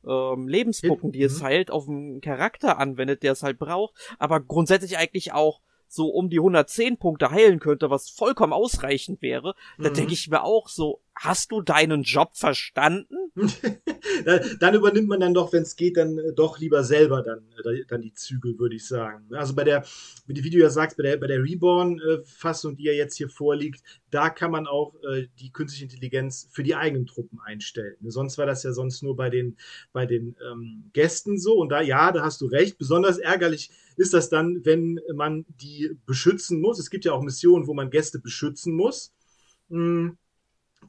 ähm, Lebenspunkten, die es mhm. heilt, auf einen Charakter anwendet, der es halt braucht, aber grundsätzlich eigentlich auch so um die 110 Punkte heilen könnte, was vollkommen ausreichend wäre, mhm. dann denke ich mir auch so, hast du deinen Job verstanden? (laughs) dann übernimmt man dann doch, wenn es geht, dann äh, doch lieber selber dann, äh, dann die Zügel, würde ich sagen. Also bei der, wie die Video ja sagt, bei der, bei der Reborn-Fassung, die ja jetzt hier vorliegt, da kann man auch äh, die künstliche Intelligenz für die eigenen Truppen einstellen. Sonst war das ja sonst nur bei den, bei den ähm, Gästen so. Und da, ja, da hast du recht. Besonders ärgerlich ist das dann, wenn man die beschützen muss. Es gibt ja auch Missionen, wo man Gäste beschützen muss. Hm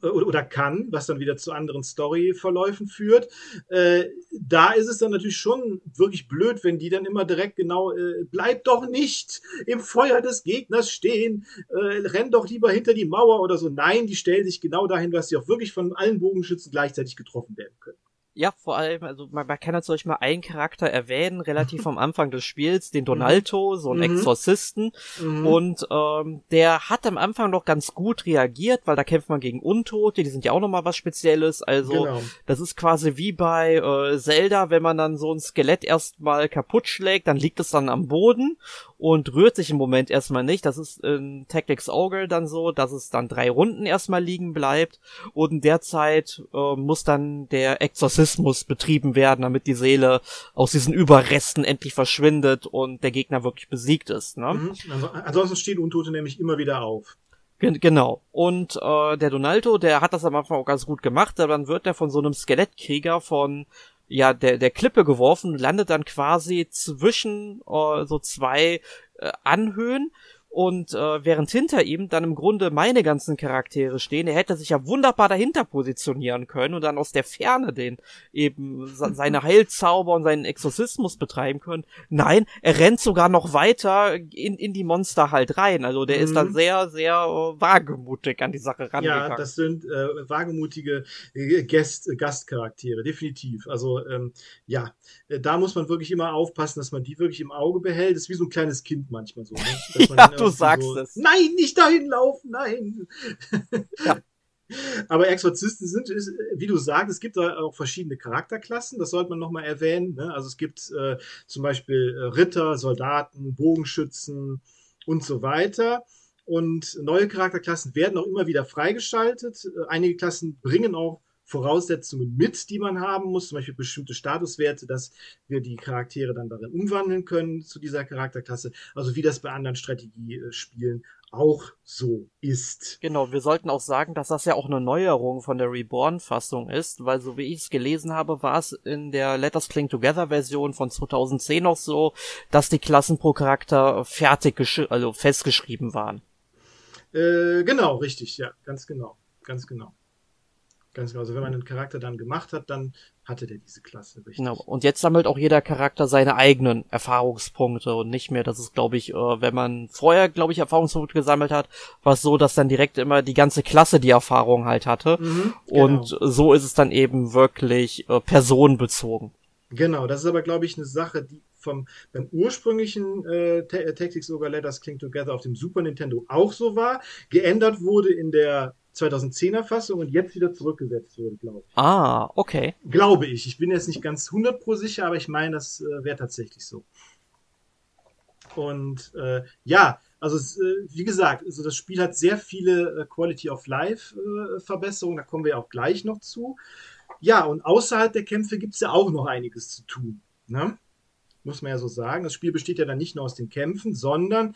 oder kann, was dann wieder zu anderen Storyverläufen führt. Äh, da ist es dann natürlich schon wirklich blöd, wenn die dann immer direkt genau, äh, bleib doch nicht im Feuer des Gegners stehen, äh, renn doch lieber hinter die Mauer oder so. Nein, die stellen sich genau dahin, dass sie auch wirklich von allen Bogenschützen gleichzeitig getroffen werden können. Ja, vor allem, also man, man kann jetzt euch mal einen Charakter erwähnen, relativ (laughs) am Anfang des Spiels, den Donalto, so einen mhm. Exorzisten. Mhm. Und ähm, der hat am Anfang noch ganz gut reagiert, weil da kämpft man gegen Untote, die sind ja auch nochmal was Spezielles. Also genau. das ist quasi wie bei äh, Zelda, wenn man dann so ein Skelett erstmal kaputt schlägt, dann liegt es dann am Boden und rührt sich im Moment erstmal nicht. Das ist in Tactics Ogre dann so, dass es dann drei Runden erstmal liegen bleibt. Und in der Zeit äh, muss dann der Exorzismus betrieben werden, damit die Seele aus diesen Überresten endlich verschwindet und der Gegner wirklich besiegt ist. Ne? Mhm. Also, ansonsten stehen Untote nämlich immer wieder auf. Genau. Und äh, der Donaldo, der hat das am Anfang auch ganz gut gemacht, aber dann wird er von so einem Skelettkrieger von ja der der Klippe geworfen landet dann quasi zwischen äh, so zwei äh, Anhöhen und äh, während hinter ihm dann im Grunde meine ganzen Charaktere stehen, er hätte sich ja wunderbar dahinter positionieren können und dann aus der Ferne den eben (laughs) seine Heilzauber und seinen Exorzismus betreiben können. Nein, er rennt sogar noch weiter in, in die Monster halt rein. Also der mhm. ist da mhm. sehr, sehr äh, wagemutig an die Sache rangegangen. Ja, das sind äh, wagemutige äh, Gast, Gastcharaktere, definitiv. Also ähm, ja, äh, da muss man wirklich immer aufpassen, dass man die wirklich im Auge behält. Das ist wie so ein kleines Kind manchmal so. Ne? (laughs) ja, du sagst so, es. Nein, nicht dahin laufen, nein. (laughs) Ja. Aber Exorzisten sind, wie du sagst, es gibt da auch verschiedene Charakterklassen, das sollte man nochmal erwähnen. Ne? Also es gibt äh, zum Beispiel äh, Ritter, Soldaten, Bogenschützen und so weiter. Und neue Charakterklassen werden auch immer wieder freigeschaltet. Äh, einige Klassen bringen auch Voraussetzungen mit, die man haben muss, zum Beispiel bestimmte Statuswerte, dass wir die Charaktere dann darin umwandeln können zu dieser Charakterklasse. Also wie das bei anderen Strategiespielen auch so ist. Genau, wir sollten auch sagen, dass das ja auch eine Neuerung von der Reborn-Fassung ist, weil so wie ich es gelesen habe, war es in der Letters Cling Together-Version von 2010 noch so, dass die Klassen pro Charakter fertig, also festgeschrieben waren. Äh, genau, richtig, ja, ganz genau, ganz genau. Ganz genau. Also wenn man einen Charakter dann gemacht hat, dann hatte der diese Klasse, richtig. Genau. Und jetzt sammelt auch jeder Charakter seine eigenen Erfahrungspunkte und nicht mehr, das ist, glaube ich, äh, wenn man vorher, glaube ich, Erfahrungspunkte gesammelt hat, war es so, dass dann direkt immer die ganze Klasse die Erfahrung halt hatte. Mhm, genau. Und so ist es dann eben wirklich äh, personenbezogen. Genau, das ist aber, glaube ich, eine Sache, die vom beim ursprünglichen äh, Tactics Ogre Letters Cling Together auf dem Super Nintendo auch so war, geändert wurde in der 2010er Fassung und jetzt wieder zurückgesetzt wurde, glaube ich. Ah, okay. Glaube ich. Ich bin jetzt nicht ganz 100 pro sicher, aber ich meine, das äh, wäre tatsächlich so. Und äh, ja, also äh, wie gesagt, also das Spiel hat sehr viele äh, Quality of Life äh, Verbesserungen, da kommen wir auch gleich noch zu. Ja, und außerhalb der Kämpfe gibt es ja auch noch einiges zu tun. Ne? Muss man ja so sagen. Das Spiel besteht ja dann nicht nur aus den Kämpfen, sondern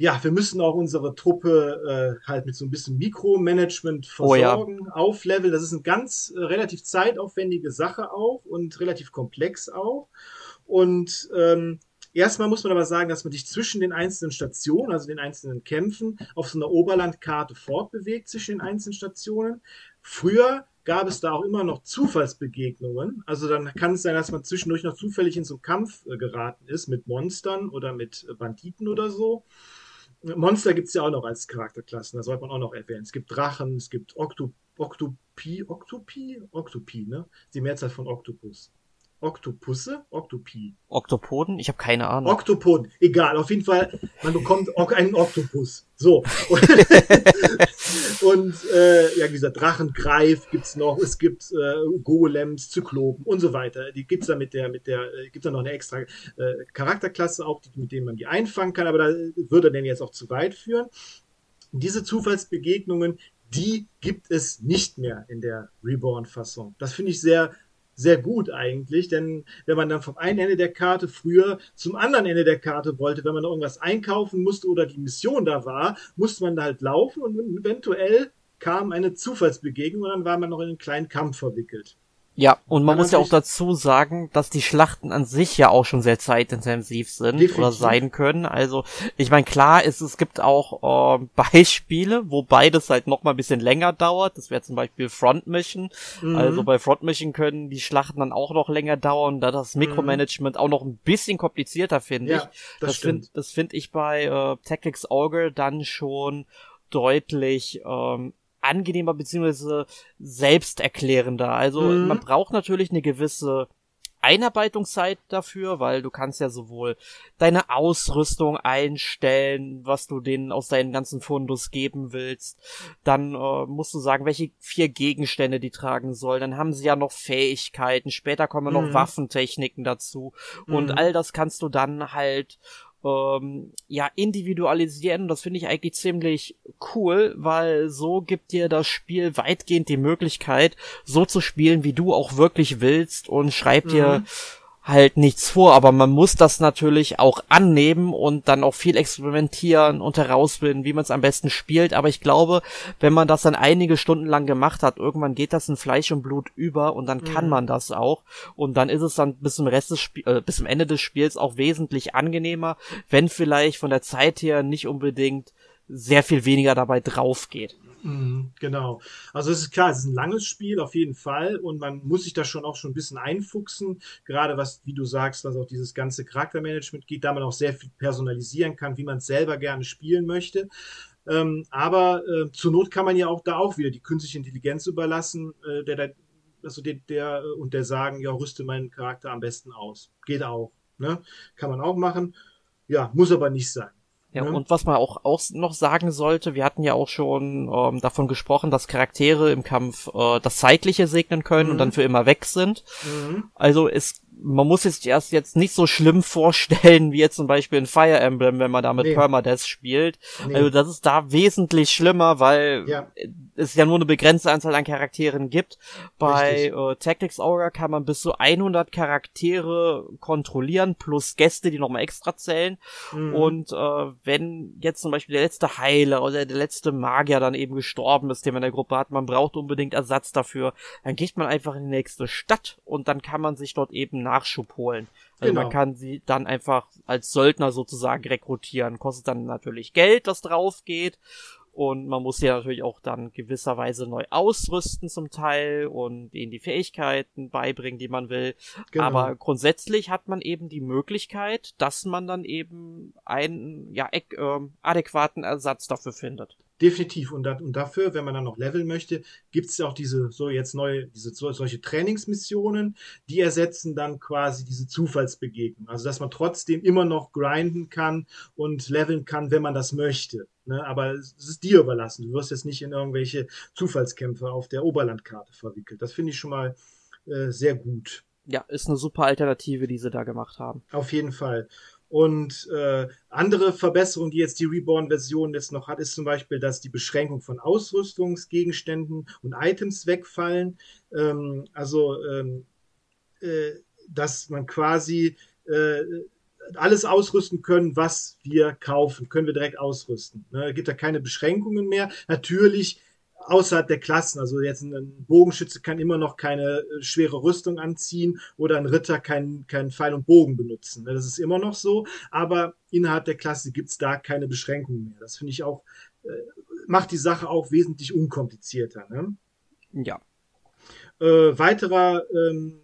ja, wir müssen auch unsere Truppe äh, halt mit so ein bisschen Mikromanagement versorgen, oh ja. aufleveln. Das ist eine ganz äh, relativ zeitaufwendige Sache auch und relativ komplex auch. Und ähm, erstmal muss man aber sagen, dass man sich zwischen den einzelnen Stationen, also den einzelnen Kämpfen, auf so einer Oberlandkarte fortbewegt zwischen den einzelnen Stationen. Früher gab es da auch immer noch Zufallsbegegnungen. Also dann kann es sein, dass man zwischendurch noch zufällig in so einen Kampf äh, geraten ist mit Monstern oder mit Banditen oder so. Monster gibt es ja auch noch als Charakterklassen, da sollte man auch noch erwähnen. Es gibt Drachen, es gibt Octo, Octopi, Octopi, Octopi, ne? Die Mehrzahl von Octopus. Oktopusse? Oktopi. Oktopoden? Ich habe keine Ahnung. Oktopoden. Egal, auf jeden Fall, man bekommt einen Oktopus. So. (laughs) und äh, ja, wie gesagt, Drachengreif gibt's noch, es gibt äh, Golems, Zyklopen und so weiter. Die gibt's da mit der, mit der, äh, gibt's da noch eine extra äh, Charakterklasse auch, die, mit denen man die einfangen kann, aber da würde denn jetzt auch zu weit führen. Diese Zufallsbegegnungen, die gibt es nicht mehr in der Reborn-Fassung. Das finde ich sehr sehr gut eigentlich, denn wenn man dann vom einen Ende der Karte früher zum anderen Ende der Karte wollte, wenn man noch irgendwas einkaufen musste oder die Mission da war, musste man da halt laufen und eventuell kam eine Zufallsbegegnung und dann war man noch in einen kleinen Kampf verwickelt. Ja, und man muss ja auch dazu sagen, dass die Schlachten an sich ja auch schon sehr zeitintensiv sind Definitiv. oder sein können. Also, ich meine, klar ist, es gibt auch äh, (laughs) Beispiele, wo beides halt noch mal ein bisschen länger dauert. Das wäre zum Beispiel Front Mission. Mhm. Also bei Front Mission können die Schlachten dann auch noch länger dauern, da das mhm. Mikromanagement mhm. auch noch ein bisschen komplizierter, finde ja, ich. Das, das finde das find ich bei äh, Tactics Auger dann schon deutlich ähm, angenehmer beziehungsweise selbsterklärender. Also mhm. man braucht natürlich eine gewisse Einarbeitungszeit dafür, weil du kannst ja sowohl deine Ausrüstung einstellen, was du denen aus deinen ganzen Fundus geben willst. Dann äh, musst du sagen, welche vier Gegenstände die tragen sollen. Dann haben sie ja noch Fähigkeiten. Später kommen mhm. noch Waffentechniken dazu. Und mhm. all das kannst du dann halt ähm, ja, individualisieren. Das finde ich eigentlich ziemlich cool, weil so gibt dir das Spiel weitgehend die Möglichkeit, so zu spielen, wie du auch wirklich willst und schreibt mhm. dir halt nichts vor, aber man muss das natürlich auch annehmen und dann auch viel experimentieren und herausfinden, wie man es am besten spielt. Aber ich glaube, wenn man das dann einige Stunden lang gemacht hat, irgendwann geht das in Fleisch und Blut über und dann kann mhm. man das auch. Und dann ist es dann bis zum Rest des Spiels, äh, bis zum Ende des Spiels auch wesentlich angenehmer, wenn vielleicht von der Zeit her nicht unbedingt sehr viel weniger dabei drauf geht. Mhm, genau. Also es ist klar, es ist ein langes Spiel auf jeden Fall und man muss sich da schon auch schon ein bisschen einfuchsen, gerade was, wie du sagst, was auch dieses ganze Charaktermanagement geht, da man auch sehr viel personalisieren kann, wie man es selber gerne spielen möchte. Ähm, aber äh, zur Not kann man ja auch da auch wieder die künstliche Intelligenz überlassen, äh, der, der, also der, der und der sagen, ja, rüste meinen Charakter am besten aus. Geht auch. Ne? Kann man auch machen. Ja, muss aber nicht sein. Ja, ja, und was man auch, auch noch sagen sollte, wir hatten ja auch schon ähm, davon gesprochen, dass Charaktere im Kampf äh, das Zeitliche segnen können mhm. und dann für immer weg sind. Mhm. Also es man muss sich erst jetzt nicht so schlimm vorstellen, wie jetzt zum Beispiel in Fire Emblem, wenn man da mit nee. Permadeath spielt. Nee. Also das ist da wesentlich schlimmer, weil ja. es ja nur eine begrenzte Anzahl an Charakteren gibt. Bei äh, Tactics Aura kann man bis zu 100 Charaktere kontrollieren, plus Gäste, die nochmal extra zählen. Mhm. Und äh, wenn jetzt zum Beispiel der letzte Heiler oder der letzte Magier dann eben gestorben ist, den man in der Gruppe hat, man braucht unbedingt Ersatz dafür, dann geht man einfach in die nächste Stadt und dann kann man sich dort eben Nachschub holen. Also genau. man kann sie dann einfach als Söldner sozusagen rekrutieren. Kostet dann natürlich Geld, das drauf geht. Und man muss sie natürlich auch dann gewisserweise neu ausrüsten zum Teil und ihnen die Fähigkeiten beibringen, die man will. Genau. Aber grundsätzlich hat man eben die Möglichkeit, dass man dann eben einen ja, äh, adäquaten Ersatz dafür findet. Definitiv. Und, da, und dafür, wenn man dann noch leveln möchte, gibt es ja auch diese, so jetzt neue, diese so, solche Trainingsmissionen, die ersetzen dann quasi diese Zufallsbegegnung. Also dass man trotzdem immer noch grinden kann und leveln kann, wenn man das möchte. Ne? Aber es ist dir überlassen. Du wirst jetzt nicht in irgendwelche Zufallskämpfe auf der Oberlandkarte verwickelt. Das finde ich schon mal äh, sehr gut. Ja, ist eine super Alternative, die sie da gemacht haben. Auf jeden Fall. Und äh, andere Verbesserungen, die jetzt die Reborn-Version jetzt noch hat, ist zum Beispiel, dass die Beschränkung von Ausrüstungsgegenständen und Items wegfallen. Ähm, also, ähm, äh, dass man quasi äh, alles ausrüsten können, was wir kaufen, können wir direkt ausrüsten. Ne? Gibt da keine Beschränkungen mehr. Natürlich außerhalb der Klassen. Also jetzt ein Bogenschütze kann immer noch keine äh, schwere Rüstung anziehen oder ein Ritter keinen kein Pfeil und Bogen benutzen. Das ist immer noch so, aber innerhalb der Klasse gibt's da keine Beschränkungen mehr. Das finde ich auch, äh, macht die Sache auch wesentlich unkomplizierter. Ne? Ja. Äh, weiterer ähm,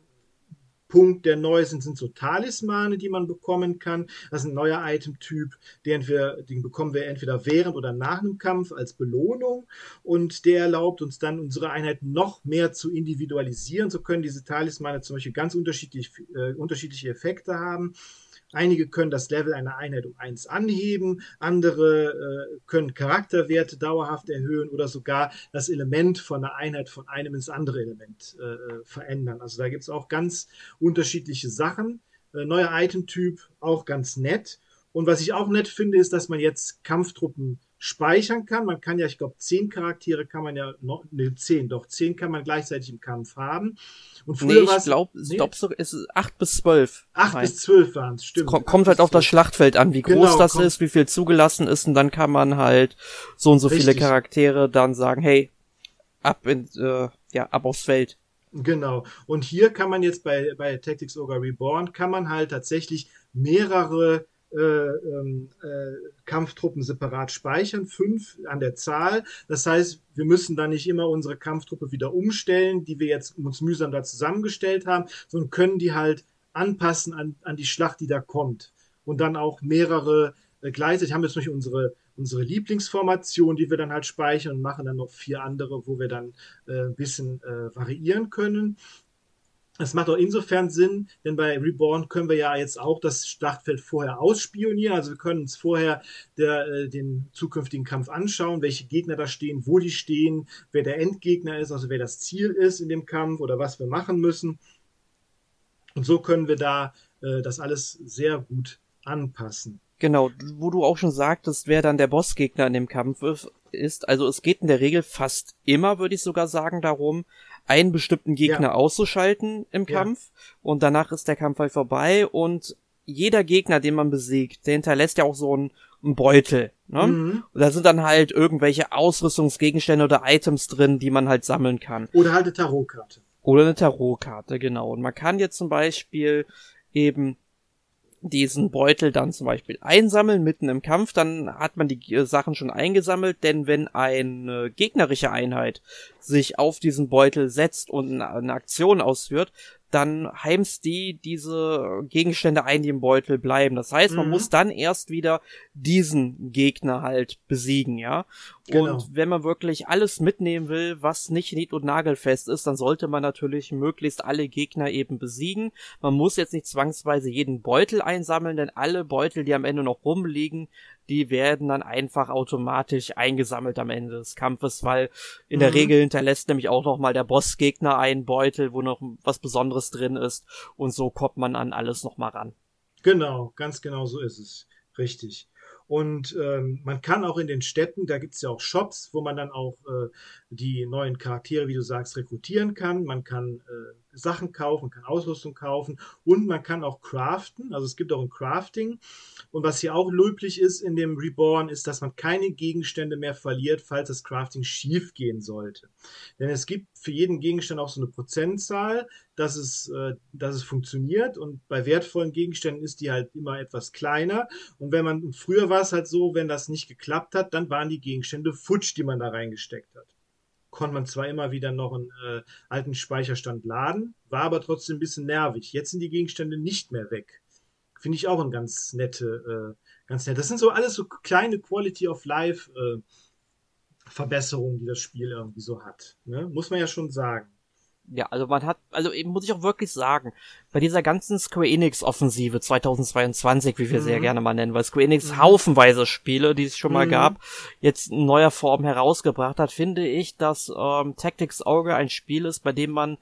Punkt, der neu sind, sind so Talismane, die man bekommen kann. Das ist ein neuer Itemtyp, den, wir, den bekommen wir entweder während oder nach einem Kampf als Belohnung und der erlaubt uns dann unsere Einheit noch mehr zu individualisieren. So können diese Talismane zum Beispiel ganz unterschiedlich, äh, unterschiedliche Effekte haben. Einige können das Level einer Einheit um eins anheben, andere äh, können Charakterwerte dauerhaft erhöhen oder sogar das Element von einer Einheit von einem ins andere Element äh, äh verändern. Also da gibt es auch ganz unterschiedliche Sachen. Äh, neuer Itemtyp, auch ganz nett. Und was ich auch nett finde, ist, dass man jetzt Kampftruppen speichern kann. Man kann ja, ich glaube, zehn Charaktere kann man ja noch, ne, zehn, doch, zehn kann man gleichzeitig im Kampf haben. Und früher nee, ich glaube, nee. glaub, so ist es acht bis zwölf. Acht bis zwölf waren es, stimmt. Kommt, kommt halt auf das Schlachtfeld an, wie groß genau, das kommt. ist, wie viel zugelassen ist, und dann kann man halt so und so Richtig. viele Charaktere dann sagen, hey, ab in, äh, ja, ab aufs Feld. Genau. Und hier kann man jetzt bei, bei Tactics Ogre Reborn, kann man halt tatsächlich mehrere äh, ähm, äh, Kampftruppen separat speichern, fünf an der Zahl. Das heißt, wir müssen da nicht immer unsere Kampftruppe wieder umstellen, die wir jetzt uns mühsam da zusammengestellt haben, sondern können die halt anpassen an, an die Schlacht, die da kommt. Und dann auch mehrere äh, gleichzeitig haben wir zum Beispiel unsere, unsere Lieblingsformation, die wir dann halt speichern und machen dann noch vier andere, wo wir dann äh, ein bisschen äh, variieren können. Es macht auch insofern Sinn, denn bei Reborn können wir ja jetzt auch das Schlachtfeld vorher ausspionieren. Also wir können uns vorher der, äh, den zukünftigen Kampf anschauen, welche Gegner da stehen, wo die stehen, wer der Endgegner ist, also wer das Ziel ist in dem Kampf oder was wir machen müssen. Und so können wir da äh, das alles sehr gut anpassen. Genau, wo du auch schon sagtest, wer dann der Bossgegner in dem Kampf ist. Also es geht in der Regel fast immer, würde ich sogar sagen, darum, einen bestimmten Gegner ja. auszuschalten im Kampf ja. und danach ist der Kampf halt vorbei und jeder Gegner, den man besiegt, der hinterlässt ja auch so einen, einen Beutel. Ne? Mhm. Und da sind dann halt irgendwelche Ausrüstungsgegenstände oder Items drin, die man halt sammeln kann. Oder halt eine Tarotkarte. Oder eine Tarotkarte, genau. Und man kann jetzt zum Beispiel eben diesen Beutel dann zum Beispiel einsammeln mitten im Kampf, dann hat man die äh, Sachen schon eingesammelt, denn wenn eine gegnerische Einheit sich auf diesen Beutel setzt und eine Aktion ausführt, dann heimst die diese Gegenstände ein, die im Beutel bleiben. Das heißt, man mhm. muss dann erst wieder diesen Gegner halt besiegen, ja. Genau. Und wenn man wirklich alles mitnehmen will, was nicht nied- und nagelfest ist, dann sollte man natürlich möglichst alle Gegner eben besiegen. Man muss jetzt nicht zwangsweise jeden Beutel einsammeln, denn alle Beutel, die am Ende noch rumliegen, die werden dann einfach automatisch eingesammelt am Ende des Kampfes, weil in mhm. der Regel hinterlässt nämlich auch noch mal der Bossgegner einen Beutel, wo noch was Besonderes drin ist und so kommt man an alles noch mal ran. Genau, ganz genau so ist es. Richtig. Und ähm, man kann auch in den Städten, da gibt es ja auch Shops, wo man dann auch äh, die neuen Charaktere, wie du sagst, rekrutieren kann. Man kann äh, Sachen kaufen, kann Ausrüstung kaufen und man kann auch craften. Also es gibt auch ein Crafting. Und was hier auch löblich ist in dem Reborn, ist, dass man keine Gegenstände mehr verliert, falls das Crafting schief gehen sollte. Denn es gibt für jeden Gegenstand auch so eine Prozentzahl, dass es, äh, dass es funktioniert. Und bei wertvollen Gegenständen ist die halt immer etwas kleiner. Und wenn man, früher war es halt so, wenn das nicht geklappt hat, dann waren die Gegenstände futsch, die man da reingesteckt hat konnte man zwar immer wieder noch einen äh, alten Speicherstand laden, war aber trotzdem ein bisschen nervig. Jetzt sind die Gegenstände nicht mehr weg. Finde ich auch ein ganz nette, äh, ganz nett. Das sind so alles so kleine Quality of Life äh, Verbesserungen, die das Spiel irgendwie so hat. Ne? Muss man ja schon sagen. Ja, also man hat, also eben muss ich auch wirklich sagen, bei dieser ganzen Square Enix Offensive 2022, wie wir mhm. sehr gerne mal nennen, weil Square Enix mhm. haufenweise Spiele, die es schon mal mhm. gab, jetzt in neuer Form herausgebracht hat, finde ich, dass ähm, Tactics Auge ein Spiel ist, bei dem man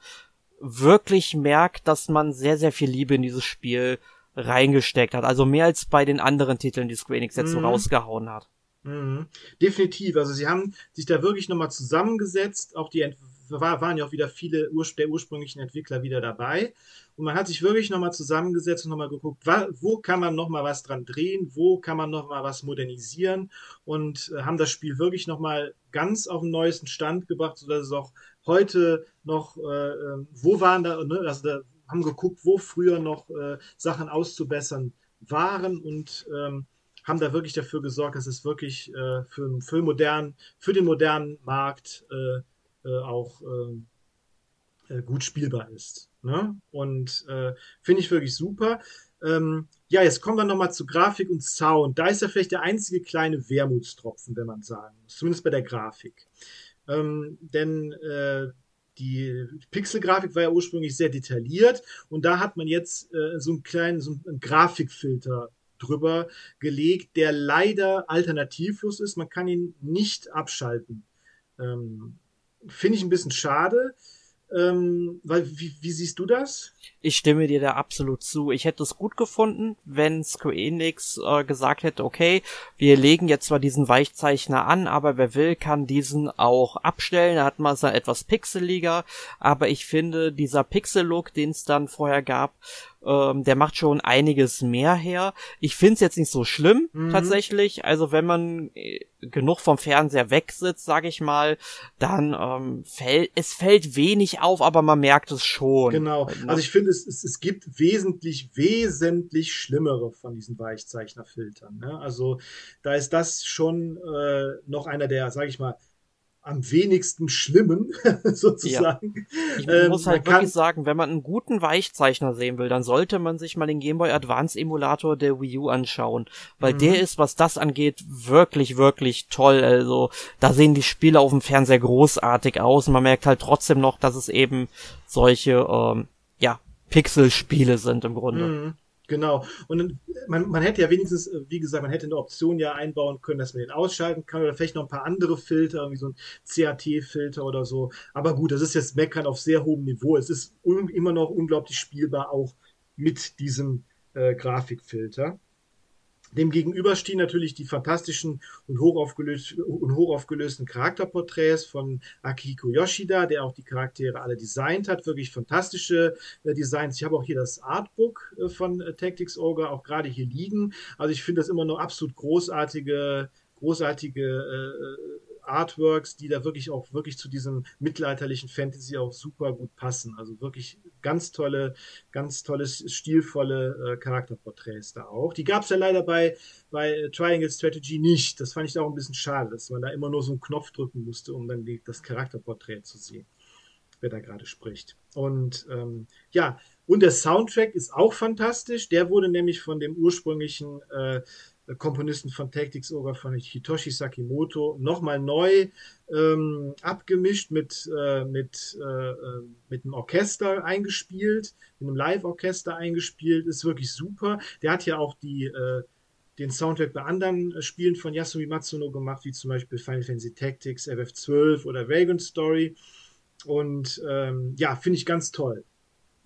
wirklich merkt, dass man sehr, sehr viel Liebe in dieses Spiel reingesteckt hat. Also mehr als bei den anderen Titeln, die Square Enix jetzt so mhm. rausgehauen hat. Mhm. Definitiv. Also sie haben sich da wirklich nochmal zusammengesetzt, auch die Ent war, waren ja auch wieder viele der ursprünglichen Entwickler wieder dabei. Und man hat sich wirklich nochmal zusammengesetzt und nochmal geguckt, wo kann man nochmal was dran drehen, wo kann man nochmal was modernisieren und äh, haben das Spiel wirklich nochmal ganz auf den neuesten Stand gebracht, sodass es auch heute noch, äh, ähm, wo waren da, ne, also da haben geguckt, wo früher noch äh, Sachen auszubessern waren und ähm, haben da wirklich dafür gesorgt, dass es wirklich äh, für, für, modern, für den modernen Markt äh, äh, auch äh, äh, gut spielbar ist. Ne? Und äh, finde ich wirklich super. Ähm, ja, jetzt kommen wir nochmal zu Grafik und Sound. Da ist ja vielleicht der einzige kleine Wermutstropfen, wenn man sagen muss. Zumindest bei der Grafik. Ähm, denn äh, die Pixelgrafik war ja ursprünglich sehr detailliert und da hat man jetzt äh, so einen kleinen so einen Grafikfilter drüber gelegt, der leider alternativlos ist. Man kann ihn nicht abschalten. Ähm, Finde ich ein bisschen schade. Ähm, weil, wie, wie siehst du das? Ich stimme dir da absolut zu. Ich hätte es gut gefunden, wenn Square Enix äh, gesagt hätte, okay, wir legen jetzt zwar diesen Weichzeichner an, aber wer will, kann diesen auch abstellen. Da hat man es dann etwas pixeliger, aber ich finde, dieser Pixel-Look, den es dann vorher gab, ähm, der macht schon einiges mehr her. Ich find's jetzt nicht so schlimm, mhm. tatsächlich. Also wenn man äh, genug vom Fernseher wegsitzt, sag ich mal, dann ähm, fällt, es fällt wenig auf, aber man merkt es schon. Genau. Ne? Also ich finde, es, es, es gibt wesentlich, wesentlich schlimmere von diesen Weichzeichnerfiltern. Ne? Also da ist das schon äh, noch einer der, sag ich mal, am wenigsten schlimmen, (laughs) sozusagen. Ja. Ich ähm, muss halt wirklich sagen, wenn man einen guten Weichzeichner sehen will, dann sollte man sich mal den Game Boy Advance Emulator der Wii U anschauen, weil mhm. der ist, was das angeht, wirklich, wirklich toll. Also da sehen die Spiele auf dem Fernseher großartig aus und man merkt halt trotzdem noch, dass es eben solche, ähm, ja, Pixel-Spiele sind im Grunde. Mhm. Genau. Und man, man hätte ja wenigstens, äh, wie gesagt, man hätte eine Option ja einbauen können, dass man den ausschalten kann oder vielleicht noch ein paar andere Filter, wie so ein CAT-Filter oder so. Aber gut, das ist jetzt Meckern auf sehr hohem Niveau. Es ist immer noch unglaublich spielbar, auch mit diesem äh, Grafikfilter. Dem gegenüber stehen natürlich die fantastischen und hochaufgelösten, und hochaufgelösten Charakterporträts von Akihiko Yoshida, der auch die Charaktere alle designt hat. Wirklich fantastische äh, Designs. Ich habe auch hier das Artbook äh, von äh, Tactics Ogre auch gerade hier liegen. Also ich finde das immer noch absolut großartige, großartige äh, Artworks, die da wirklich auch wirklich zu diesem mittelalterlichen Fantasy auch super gut passen. Also wirklich ganz tolle, ganz tolles, stilvolle äh, Charakterporträts da auch. Die gab es ja leider bei, bei Triangle Strategy nicht. Das fand ich auch ein bisschen schade, dass man da immer nur so einen Knopf drücken musste, um dann die, das Charakterporträt zu sehen, wer da gerade spricht. Und ähm, ja, und der Soundtrack ist auch fantastisch. Der wurde nämlich von dem ursprünglichen äh, Komponisten von Tactics Ogre von Hitoshi Sakimoto nochmal neu ähm, abgemischt mit, äh, mit, äh, äh, mit einem Orchester eingespielt, mit einem Live-Orchester eingespielt, ist wirklich super. Der hat ja auch die, äh, den Soundtrack bei anderen Spielen von Yasumi Matsuno gemacht, wie zum Beispiel Final Fantasy Tactics, FF12 oder Vagrant Story. Und ähm, ja, finde ich ganz toll.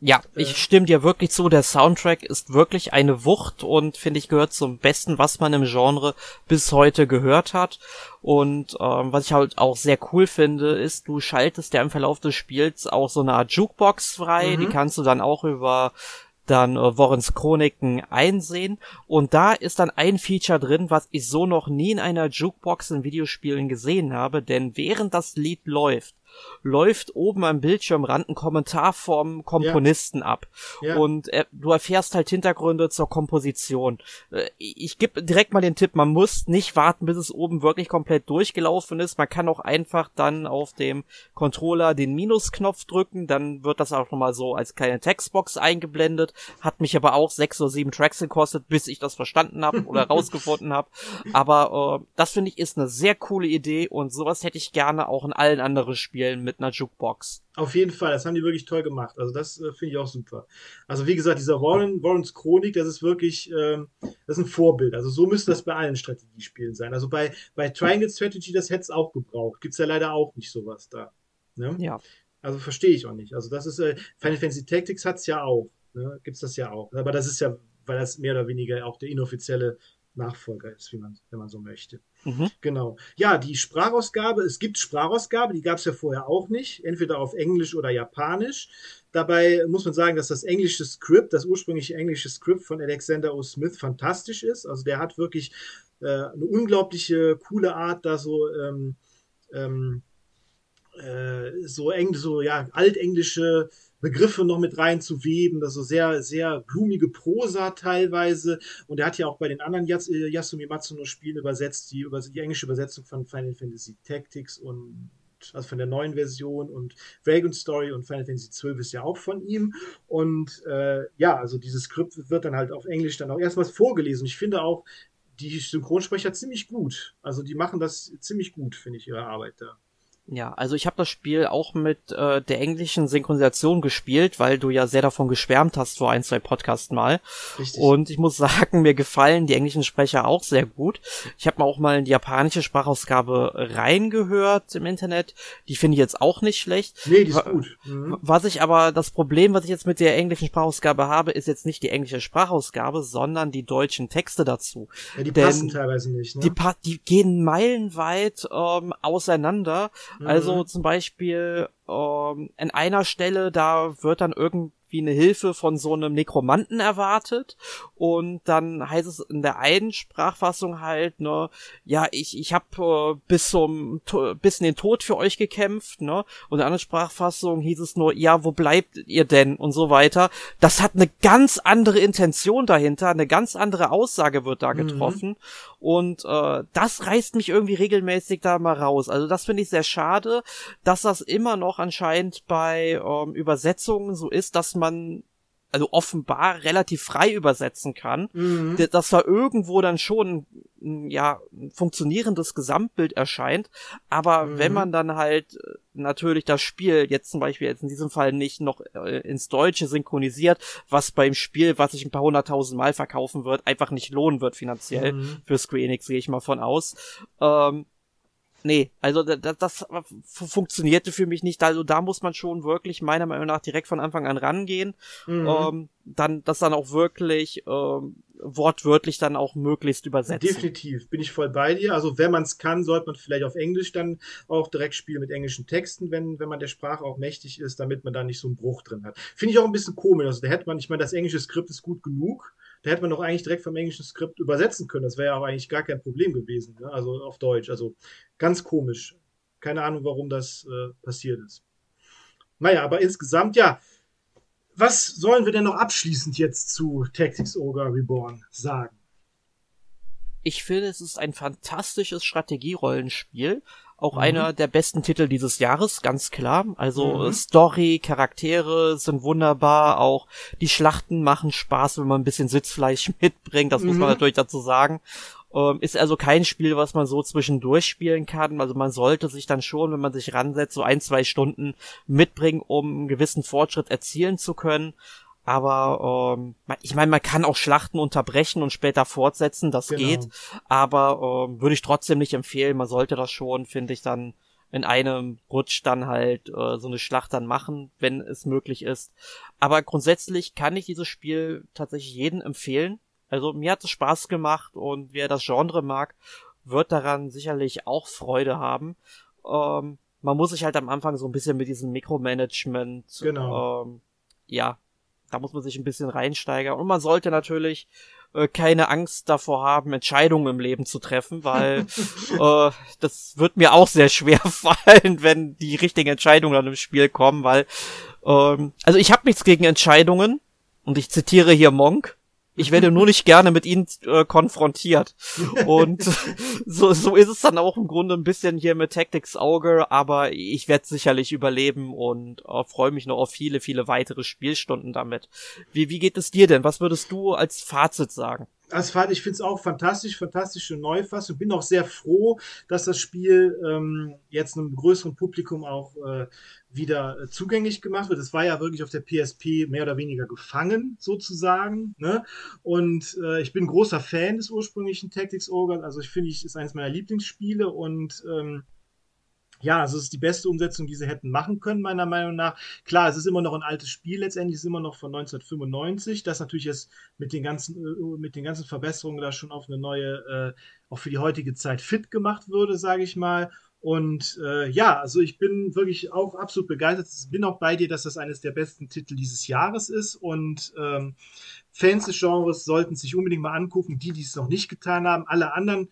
Ja, äh, ich stimme dir wirklich zu. Der Soundtrack ist wirklich eine Wucht und finde ich gehört zum Besten, was man im Genre bis heute gehört hat. Und ähm, was ich halt auch sehr cool finde, ist, du schaltest ja im Verlauf des Spiels auch so eine Art Jukebox frei. Mhm. Die kannst du dann auch über dann äh, Warrens Chroniken einsehen. Und da ist dann ein Feature drin, was ich so noch nie in einer Jukebox in Videospielen gesehen habe, denn während das Lied läuft, läuft oben am Bildschirmrand ein Kommentar vom Komponisten ja. ab. Ja. Und äh, du erfährst halt Hintergründe zur Komposition. Äh, ich gebe direkt mal den Tipp, man muss nicht warten, bis es oben wirklich komplett durchgelaufen ist. Man kann auch einfach dann auf dem Controller den Minusknopf drücken, dann wird das auch nochmal so als kleine Textbox eingeblendet. Hat mich aber auch sechs oder sieben Tracks gekostet, bis ich das verstanden habe oder (laughs) rausgefunden habe. Aber äh, das finde ich ist eine sehr coole Idee und sowas hätte ich gerne auch in allen anderen Spielen spielen mit einer Jukebox. Auf jeden Fall, das haben die wirklich toll gemacht. Also das äh, finde ich auch super. Also wie gesagt, dieser Warren, Warrens Chronik, das ist wirklich, ähm, das ist ein Vorbild. Also so müsste das bei allen Strategiespielen sein. Also bei, bei Triangle Strategy, das hätte es auch gebraucht. Gibt es ja leider auch nicht sowas da. Ne? Ja. Also verstehe ich auch nicht. Also das ist, äh, Final Fantasy Tactics hat es ja auch. Ne? Gibt es das ja auch. Aber das ist ja, weil das mehr oder weniger auch der inoffizielle Nachfolger ist, wie man, wenn man so möchte. Mhm. Genau. Ja, die Sprachausgabe, es gibt Sprachausgabe, die gab es ja vorher auch nicht, entweder auf Englisch oder Japanisch. Dabei muss man sagen, dass das englische Skript, das ursprüngliche englische Skript von Alexander O. Smith fantastisch ist. Also der hat wirklich äh, eine unglaubliche, coole Art, da so ähm, ähm, äh, so eng, so ja, altenglische Begriffe noch mit reinzuweben, also sehr, sehr blumige Prosa teilweise. Und er hat ja auch bei den anderen Yas äh, Yasumi Matsuno Spielen übersetzt, die, über, die englische Übersetzung von Final Fantasy Tactics und also von der neuen Version und Vagrant Story und Final Fantasy XII ist ja auch von ihm. Und äh, ja, also dieses Skript wird dann halt auf Englisch dann auch erstmals vorgelesen. Ich finde auch die Synchronsprecher ziemlich gut. Also die machen das ziemlich gut, finde ich, ihre Arbeit da. Ja, also ich habe das Spiel auch mit äh, der englischen Synchronisation gespielt, weil du ja sehr davon geschwärmt hast vor ein, zwei Podcasts mal. Richtig. Und ich muss sagen, (laughs) mir gefallen die englischen Sprecher auch sehr gut. Ich habe mir auch mal in die japanische Sprachausgabe reingehört im Internet. Die finde ich jetzt auch nicht schlecht. Nee, die ist gut. Mhm. Was ich aber, das Problem, was ich jetzt mit der englischen Sprachausgabe habe, ist jetzt nicht die englische Sprachausgabe, sondern die deutschen Texte dazu. Ja, die Denn passen teilweise nicht. Ne? Die, die gehen meilenweit ähm, auseinander also mhm. zum Beispiel ähm, an einer Stelle, da wird dann irgendwie eine Hilfe von so einem Nekromanten erwartet und dann heißt es in der einen Sprachfassung halt, ne, ja, ich ich habe äh, bis zum bis in den Tod für euch gekämpft, ne? Und in der anderen Sprachfassung hieß es nur, ja, wo bleibt ihr denn und so weiter. Das hat eine ganz andere Intention dahinter, eine ganz andere Aussage wird da mhm. getroffen mhm. Und äh, das reißt mich irgendwie regelmäßig da mal raus. Also das finde ich sehr schade, dass das immer noch anscheinend bei ähm, Übersetzungen so ist, dass man also offenbar relativ frei übersetzen kann, mhm. dass da irgendwo dann schon ja ein funktionierendes Gesamtbild erscheint. Aber mhm. wenn man dann halt äh, natürlich das Spiel jetzt zum Beispiel jetzt in diesem Fall nicht noch äh, ins Deutsche synchronisiert, was beim Spiel, was sich ein paar hunderttausend Mal verkaufen wird, einfach nicht lohnen wird finanziell mhm. für Screenix, gehe ich mal von aus. Ähm, nee, also das, das funktionierte für mich nicht. Also da muss man schon wirklich meiner Meinung nach direkt von Anfang an rangehen. Mhm. Ähm, dann das dann auch wirklich ähm, wortwörtlich dann auch möglichst übersetzen. Definitiv, bin ich voll bei dir. Also wenn man es kann, sollte man vielleicht auf Englisch dann auch direkt spielen mit englischen Texten, wenn, wenn man der Sprache auch mächtig ist, damit man da nicht so einen Bruch drin hat. Finde ich auch ein bisschen komisch. Also da hätte man, ich meine, das englische Skript ist gut genug. Da hätte man doch eigentlich direkt vom englischen Skript übersetzen können. Das wäre ja auch eigentlich gar kein Problem gewesen. Ne? Also auf Deutsch. Also ganz komisch. Keine Ahnung, warum das äh, passiert ist. Naja, aber insgesamt, ja, was sollen wir denn noch abschließend jetzt zu Tactics Ogre Reborn sagen? Ich finde, es ist ein fantastisches Strategierollenspiel. Auch mhm. einer der besten Titel dieses Jahres, ganz klar. Also mhm. Story, Charaktere sind wunderbar. Auch die Schlachten machen Spaß, wenn man ein bisschen Sitzfleisch (laughs) mitbringt. Das mhm. muss man mhm. natürlich dazu sagen. Ähm, ist also kein Spiel, was man so zwischendurch spielen kann. Also man sollte sich dann schon, wenn man sich ransetzt, so ein, zwei Stunden mitbringen, um einen gewissen Fortschritt erzielen zu können. Aber ähm, ich meine, man kann auch Schlachten unterbrechen und später fortsetzen, das genau. geht. Aber ähm, würde ich trotzdem nicht empfehlen. Man sollte das schon, finde ich, dann in einem Rutsch dann halt äh, so eine Schlacht dann machen, wenn es möglich ist. Aber grundsätzlich kann ich dieses Spiel tatsächlich jedem empfehlen. Also mir hat es Spaß gemacht und wer das Genre mag, wird daran sicherlich auch Freude haben. Ähm, man muss sich halt am Anfang so ein bisschen mit diesem Mikromanagement, genau. ähm, ja, da muss man sich ein bisschen reinsteigern. Und man sollte natürlich äh, keine Angst davor haben, Entscheidungen im Leben zu treffen, weil (laughs) äh, das wird mir auch sehr schwer (laughs) fallen, wenn die richtigen Entscheidungen dann im Spiel kommen, weil ähm, also ich habe nichts gegen Entscheidungen und ich zitiere hier Monk. Ich werde nur nicht gerne mit ihnen äh, konfrontiert. Und (laughs) so, so ist es dann auch im Grunde ein bisschen hier mit Tactics Auge, aber ich werde sicherlich überleben und äh, freue mich noch auf viele, viele weitere Spielstunden damit. Wie, wie geht es dir denn? Was würdest du als Fazit sagen? Fazit, ich finde es auch fantastisch, fantastische Neufassung. Bin auch sehr froh, dass das Spiel ähm, jetzt einem größeren Publikum auch äh, wieder äh, zugänglich gemacht wird. Es war ja wirklich auf der PSP mehr oder weniger gefangen, sozusagen. Ne? Und äh, ich bin großer Fan des ursprünglichen Tactics Ogre. Also ich finde, es ist eines meiner Lieblingsspiele und ähm, ja, also es ist die beste Umsetzung, die sie hätten machen können, meiner Meinung nach. Klar, es ist immer noch ein altes Spiel, letztendlich ist es immer noch von 1995, das natürlich jetzt mit den ganzen, äh, mit den ganzen Verbesserungen da schon auf eine neue, äh, auch für die heutige Zeit fit gemacht würde, sage ich mal. Und äh, ja, also ich bin wirklich auch absolut begeistert. Ich bin auch bei dir, dass das eines der besten Titel dieses Jahres ist. Und ähm, Fans des Genres sollten sich unbedingt mal angucken, die, die es noch nicht getan haben. Alle anderen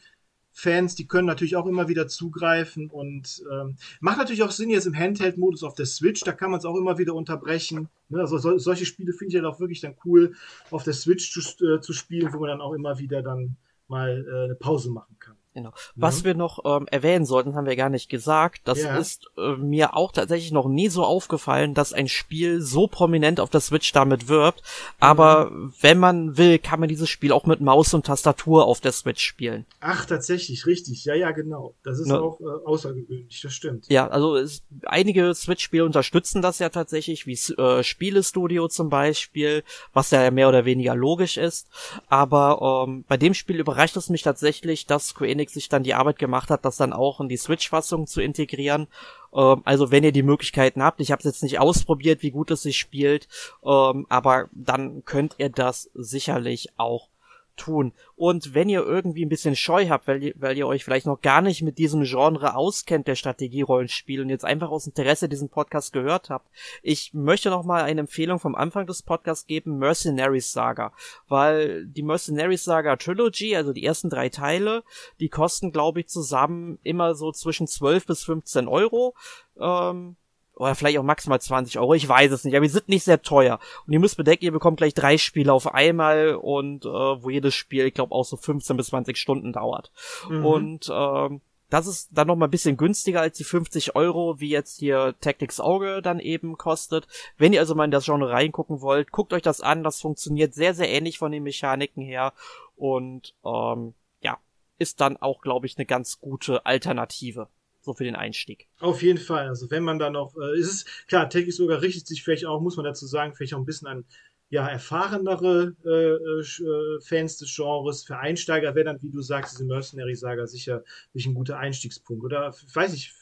Fans, die können natürlich auch immer wieder zugreifen und ähm, macht natürlich auch Sinn jetzt im Handheld-Modus auf der Switch, da kann man es auch immer wieder unterbrechen. Ne? Also so, solche Spiele finde ich halt auch wirklich dann cool, auf der Switch zu, äh, zu spielen, wo man dann auch immer wieder dann mal äh, eine Pause machen kann. Genau. Was mhm. wir noch ähm, erwähnen sollten, haben wir gar nicht gesagt. Das ja. ist äh, mir auch tatsächlich noch nie so aufgefallen, dass ein Spiel so prominent auf der Switch damit wirbt. Aber mhm. wenn man will, kann man dieses Spiel auch mit Maus und Tastatur auf der Switch spielen. Ach, tatsächlich, richtig. Ja, ja, genau. Das ist ne? auch äh, außergewöhnlich, das stimmt. Ja, also es, einige Switch-Spiele unterstützen das ja tatsächlich, wie äh, Spielestudio zum Beispiel, was ja mehr oder weniger logisch ist. Aber ähm, bei dem Spiel überrascht es mich tatsächlich, dass Square Enix sich dann die Arbeit gemacht hat, das dann auch in die Switch-Fassung zu integrieren. Ähm, also wenn ihr die Möglichkeiten habt, ich habe es jetzt nicht ausprobiert, wie gut es sich spielt, ähm, aber dann könnt ihr das sicherlich auch tun. Und wenn ihr irgendwie ein bisschen Scheu habt, weil ihr, weil ihr euch vielleicht noch gar nicht mit diesem Genre auskennt, der Strategierollenspiel und jetzt einfach aus Interesse diesen Podcast gehört habt, ich möchte noch mal eine Empfehlung vom Anfang des Podcasts geben, Mercenaries Saga, weil die Mercenaries Saga Trilogy, also die ersten drei Teile, die kosten glaube ich zusammen immer so zwischen 12 bis 15 Euro. Ähm, oder vielleicht auch maximal 20 Euro, ich weiß es nicht, aber die sind nicht sehr teuer. Und ihr müsst bedenken, ihr bekommt gleich drei Spiele auf einmal und äh, wo jedes Spiel, ich glaube, auch so 15 bis 20 Stunden dauert. Mhm. Und ähm, das ist dann noch mal ein bisschen günstiger als die 50 Euro, wie jetzt hier Tactics Auge dann eben kostet. Wenn ihr also mal in das Genre reingucken wollt, guckt euch das an. Das funktioniert sehr, sehr ähnlich von den Mechaniken her. Und ähm, ja, ist dann auch, glaube ich, eine ganz gute Alternative so für den Einstieg. Auf jeden Fall. Also wenn man da noch, äh, ist es klar, Techie sogar richtet sich vielleicht auch, muss man dazu sagen, vielleicht auch ein bisschen an ja, erfahrenere äh, äh, Fans des Genres. Für Einsteiger wäre dann, wie du sagst, diese Mercenary-Saga sicher nicht ein guter Einstiegspunkt. Oder, ich weiß nicht,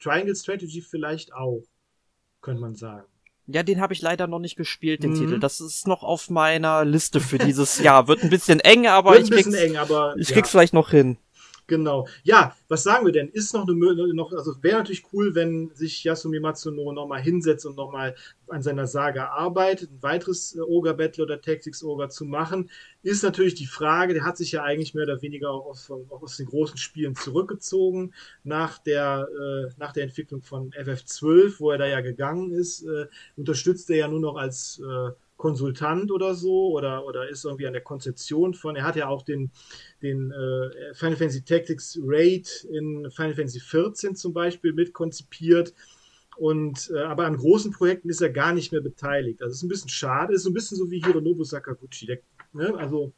Triangle Strategy vielleicht auch, könnte man sagen. Ja, den habe ich leider noch nicht gespielt, den mhm. Titel. Das ist noch auf meiner Liste für dieses Jahr. Wird ein bisschen eng, aber Wird ich krieg's, eng, aber, ich krieg's vielleicht noch hin. Genau. Ja, was sagen wir denn? Ist noch eine noch, also wäre natürlich cool, wenn sich Yasumi Matsuno nochmal hinsetzt und nochmal an seiner Saga arbeitet, ein weiteres äh, Ogre Battle oder Tactics Ogre zu machen. Ist natürlich die Frage, der hat sich ja eigentlich mehr oder weniger auch aus, auch aus den großen Spielen zurückgezogen nach der, äh, nach der Entwicklung von FF12, wo er da ja gegangen ist, äh, unterstützt er ja nur noch als äh, Konsultant oder so oder, oder ist irgendwie an der Konzeption von. Er hat ja auch den, den äh, Final Fantasy Tactics Raid in Final Fantasy 14 zum Beispiel mitkonzipiert. Und, äh, aber an großen Projekten ist er gar nicht mehr beteiligt. Also ist ein bisschen schade, ist so ein bisschen so wie Hironobu Sakaguchi. Der, ne? Also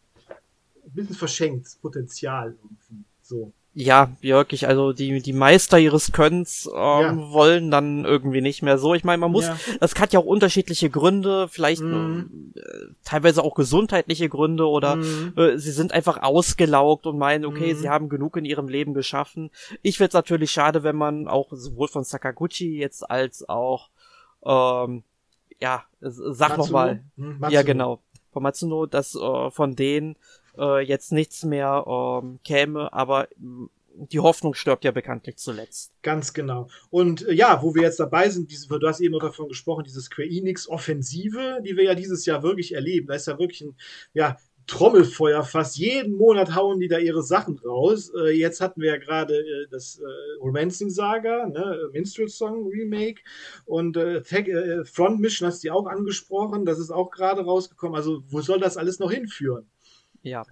ein bisschen verschenkt Potenzial irgendwie. So ja, wirklich, also die, die Meister ihres Könnens ähm, ja. wollen dann irgendwie nicht mehr so. Ich meine, man muss, ja. das hat ja auch unterschiedliche Gründe, vielleicht mhm. äh, teilweise auch gesundheitliche Gründe oder mhm. äh, sie sind einfach ausgelaugt und meinen, okay, mhm. sie haben genug in ihrem Leben geschaffen. Ich find's natürlich schade, wenn man auch sowohl von Sakaguchi jetzt als auch, ähm, ja, sag nochmal, mhm, ja genau, von Matsuno, dass äh, von denen äh, jetzt nichts mehr ähm, käme, aber die Hoffnung stirbt ja bekanntlich zuletzt. Ganz genau. Und äh, ja, wo wir jetzt dabei sind, diese, du hast eben noch davon gesprochen, diese Square Enix Offensive, die wir ja dieses Jahr wirklich erleben. Da ist ja wirklich ein, ja, Trommelfeuer fast. Jeden Monat hauen die da ihre Sachen raus. Äh, jetzt hatten wir ja gerade äh, das äh, Romancing Saga, ne? Minstrel Song Remake und äh, äh, Front Mission hast du auch angesprochen. Das ist auch gerade rausgekommen. Also, wo soll das alles noch hinführen? Ja.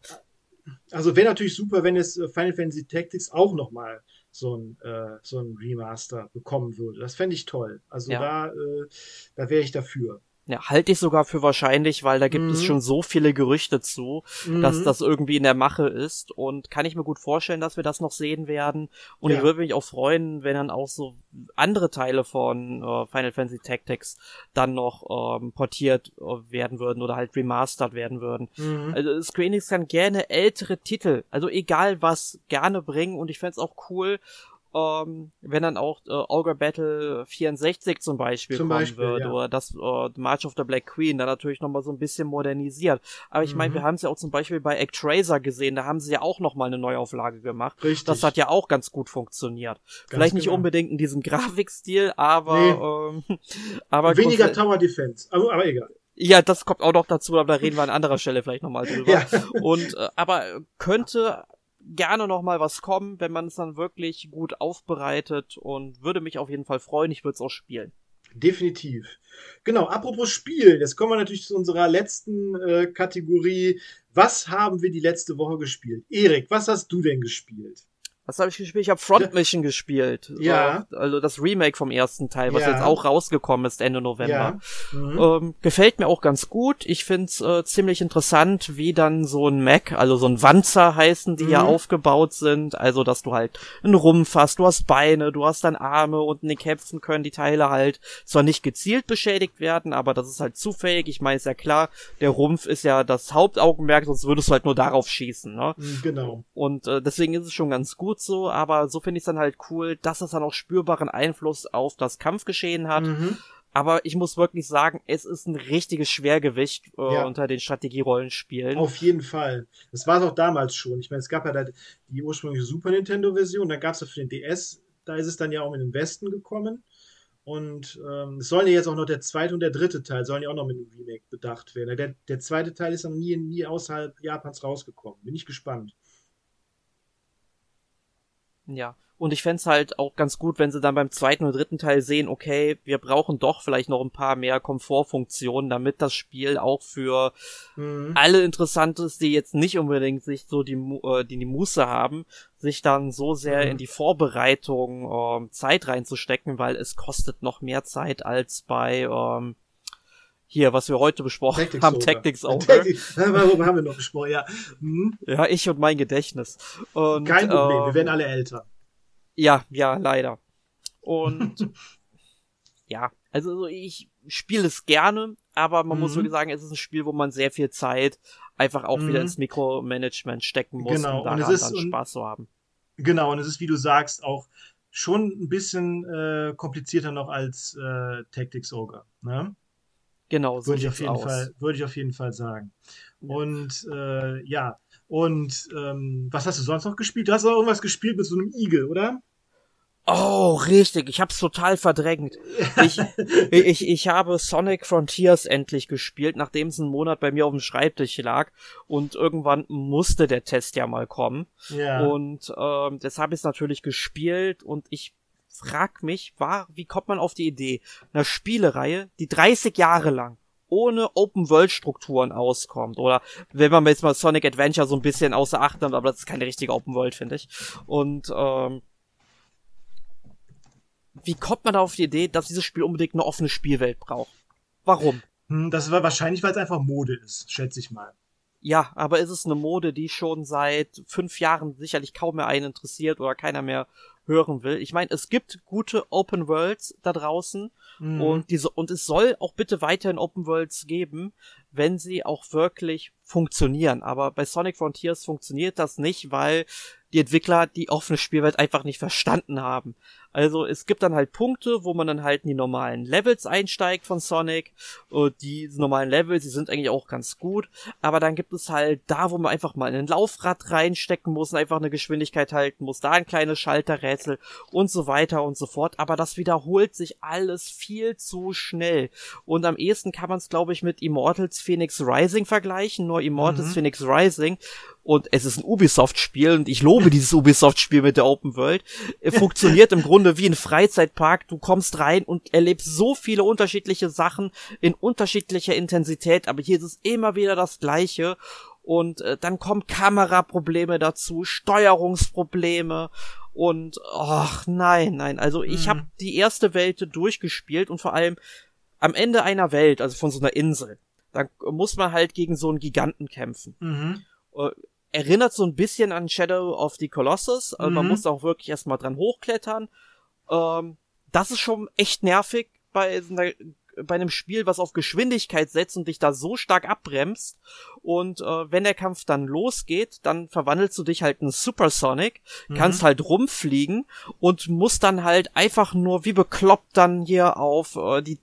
Also wäre natürlich super, wenn es äh, Final Fantasy Tactics auch nochmal so ein, äh, so ein Remaster bekommen würde. Das fände ich toll. Also ja. da, äh, da wäre ich dafür. Ja, halte ich sogar für wahrscheinlich, weil da gibt mhm. es schon so viele Gerüchte zu, mhm. dass das irgendwie in der Mache ist und kann ich mir gut vorstellen, dass wir das noch sehen werden und ja. ich würde mich auch freuen, wenn dann auch so andere Teile von äh, Final Fantasy Tactics dann noch ähm, portiert äh, werden würden oder halt remastert werden würden. Mhm. Also Square Enix kann gerne ältere Titel, also egal was, gerne bringen und ich fände es auch cool, ähm, wenn dann auch äh, Ogre Battle 64 zum Beispiel zum kommen Beispiel, würde ja. oder das äh, March of the Black Queen dann natürlich nochmal so ein bisschen modernisiert. Aber ich mhm. meine, wir haben es ja auch zum Beispiel bei Actraiser gesehen, da haben sie ja auch nochmal eine Neuauflage gemacht. Richtig. Das hat ja auch ganz gut funktioniert. Ganz Vielleicht nicht genau. unbedingt in diesem (laughs) Grafikstil, aber nee. ähm, (laughs) aber weniger Tower Defense, aber, aber egal. Ja, das kommt auch noch dazu, aber da reden wir an anderer Stelle vielleicht nochmal (laughs) drüber. Ja. Und äh, aber könnte gerne noch mal was kommen, wenn man es dann wirklich gut aufbereitet und würde mich auf jeden Fall freuen. Ich würde es auch spielen. Definitiv. Genau, apropos Spielen, jetzt kommen wir natürlich zu unserer letzten äh, Kategorie. Was haben wir die letzte Woche gespielt? Erik, was hast du denn gespielt? Was habe ich gespielt? Ich habe Front Mission ja. gespielt. Ja. Also das Remake vom ersten Teil, was ja. jetzt auch rausgekommen ist Ende November. Ja. Mhm. Ähm, gefällt mir auch ganz gut. Ich find's äh, ziemlich interessant, wie dann so ein Mac, also so ein Wanzer heißen, die mhm. ja aufgebaut sind. Also, dass du halt einen Rumpf hast, du hast Beine, du hast dann Arme und in den Kämpfen können die Teile halt zwar nicht gezielt beschädigt werden, aber das ist halt zufällig. Ich meine, ist ja klar, der Rumpf ist ja das Hauptaugenmerk, sonst würdest du halt nur darauf schießen. Ne? Mhm, genau. Und äh, deswegen ist es schon ganz gut gut so, aber so finde ich es dann halt cool, dass es dann auch spürbaren Einfluss auf das Kampfgeschehen hat. Mhm. Aber ich muss wirklich sagen, es ist ein richtiges Schwergewicht äh, ja. unter den Strategierollenspielen. Auf jeden Fall. Das war es auch damals schon. Ich meine, es gab ja da die ursprüngliche Super Nintendo-Version, dann gab es ja für den DS, da ist es dann ja auch in den Westen gekommen. Und ähm, es sollen ja jetzt auch noch der zweite und der dritte Teil, sollen ja auch noch mit einem Remake bedacht werden. Der, der zweite Teil ist dann nie, nie außerhalb Japans rausgekommen. Bin ich gespannt. Ja. Und ich fände halt auch ganz gut, wenn sie dann beim zweiten und dritten Teil sehen, okay, wir brauchen doch vielleicht noch ein paar mehr Komfortfunktionen, damit das Spiel auch für mhm. alle interessant ist, die jetzt nicht unbedingt sich so die, äh, die, die Muße haben, sich dann so sehr mhm. in die Vorbereitung ähm, Zeit reinzustecken, weil es kostet noch mehr Zeit als bei ähm, hier, was wir heute besprochen Tactics haben, Tactics Over. Tactics, (laughs) darüber haben wir noch gesprochen, ja. Hm? Ja, ich und mein Gedächtnis. Und, Kein Problem, äh, wir werden alle älter. Ja, ja, leider. Und (laughs) ja, also ich spiele es gerne, aber man mhm. muss wirklich sagen, es ist ein Spiel, wo man sehr viel Zeit einfach auch mhm. wieder ins Mikromanagement stecken muss, genau. um daran und ist, dann Spaß zu haben. Genau, und es ist, wie du sagst, auch schon ein bisschen äh, komplizierter noch als äh, Tactics Ogre. Ne? Genau, so würde ich auf jeden aus. Fall, würde ich auf jeden Fall sagen. Und äh, ja, und ähm, was hast du sonst noch gespielt? Du hast auch irgendwas gespielt mit so einem Igel, oder? Oh, richtig. Ich hab's total verdrängt. Ich, (laughs) ich, ich habe Sonic Frontiers endlich gespielt, nachdem es einen Monat bei mir auf dem Schreibtisch lag. Und irgendwann musste der Test ja mal kommen. Ja. Und ähm, das habe ich natürlich gespielt und ich frag mich, war, wie kommt man auf die Idee, einer Spielereihe, die 30 Jahre lang ohne Open-World-Strukturen auskommt. Oder wenn man jetzt mal Sonic Adventure so ein bisschen außer Acht nimmt, aber das ist keine richtige Open-World, finde ich. Und ähm, wie kommt man da auf die Idee, dass dieses Spiel unbedingt eine offene Spielwelt braucht? Warum? Hm, das war wahrscheinlich, weil es einfach Mode ist, schätze ich mal. Ja, aber ist es eine Mode, die schon seit fünf Jahren sicherlich kaum mehr einen interessiert oder keiner mehr hören will. Ich meine, es gibt gute Open Worlds da draußen mhm. und diese und es soll auch bitte weiterhin Open Worlds geben, wenn sie auch wirklich funktionieren. Aber bei Sonic Frontiers funktioniert das nicht, weil die Entwickler die offene Spielwelt einfach nicht verstanden haben. Also es gibt dann halt Punkte, wo man dann halt in die normalen Levels einsteigt von Sonic. Und die normalen Levels, die sind eigentlich auch ganz gut. Aber dann gibt es halt da, wo man einfach mal in ein Laufrad reinstecken muss und einfach eine Geschwindigkeit halten muss, da ein kleines Schalterrätsel und so weiter und so fort. Aber das wiederholt sich alles viel zu schnell. Und am ehesten kann man es, glaube ich, mit Immortals Phoenix Rising vergleichen. Nur Immortals mhm. Phoenix Rising und es ist ein Ubisoft-Spiel und ich lobe dieses Ubisoft-Spiel mit der Open World. Funktioniert im Grunde wie ein Freizeitpark. Du kommst rein und erlebst so viele unterschiedliche Sachen in unterschiedlicher Intensität, aber hier ist es immer wieder das Gleiche. Und äh, dann kommen Kameraprobleme dazu, Steuerungsprobleme und ach nein, nein. Also ich mhm. habe die erste Welt durchgespielt und vor allem am Ende einer Welt, also von so einer Insel, da muss man halt gegen so einen Giganten kämpfen. Mhm. Äh, erinnert so ein bisschen an Shadow of the Colossus. Also mhm. Man muss auch wirklich erstmal dran hochklettern. Ähm, das ist schon echt nervig bei, bei einem Spiel, was auf Geschwindigkeit setzt und dich da so stark abbremst. Und äh, wenn der Kampf dann losgeht, dann verwandelst du dich halt in Supersonic, mhm. kannst halt rumfliegen und musst dann halt einfach nur wie bekloppt dann hier auf äh, die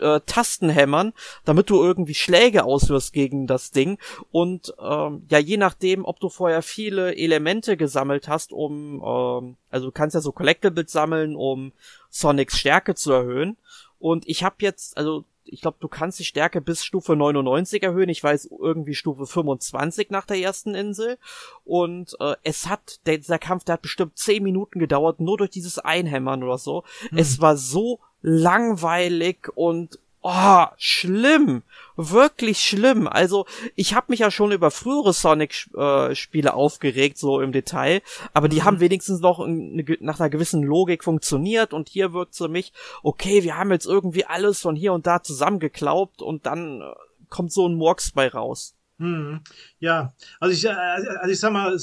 äh, Tasten hämmern, damit du irgendwie Schläge auswirst gegen das Ding. Und ähm, ja, je nachdem, ob du vorher viele Elemente gesammelt hast, um, ähm, also du kannst ja so Collectibles sammeln, um Sonics Stärke zu erhöhen. Und ich habe jetzt, also ich glaube, du kannst die Stärke bis Stufe 99 erhöhen. Ich weiß irgendwie Stufe 25 nach der ersten Insel. Und äh, es hat, der, dieser Kampf, der hat bestimmt 10 Minuten gedauert, nur durch dieses Einhämmern oder so. Hm. Es war so langweilig und Oh, schlimm. Wirklich schlimm. Also, ich habe mich ja schon über frühere Sonic-Spiele äh, aufgeregt, so im Detail. Aber die mhm. haben wenigstens noch eine, nach einer gewissen Logik funktioniert. Und hier wirkt für mich, okay, wir haben jetzt irgendwie alles von hier und da zusammengeklaubt und dann äh, kommt so ein Murks bei raus. Hm. Ja, also ich, äh, also ich sag mal,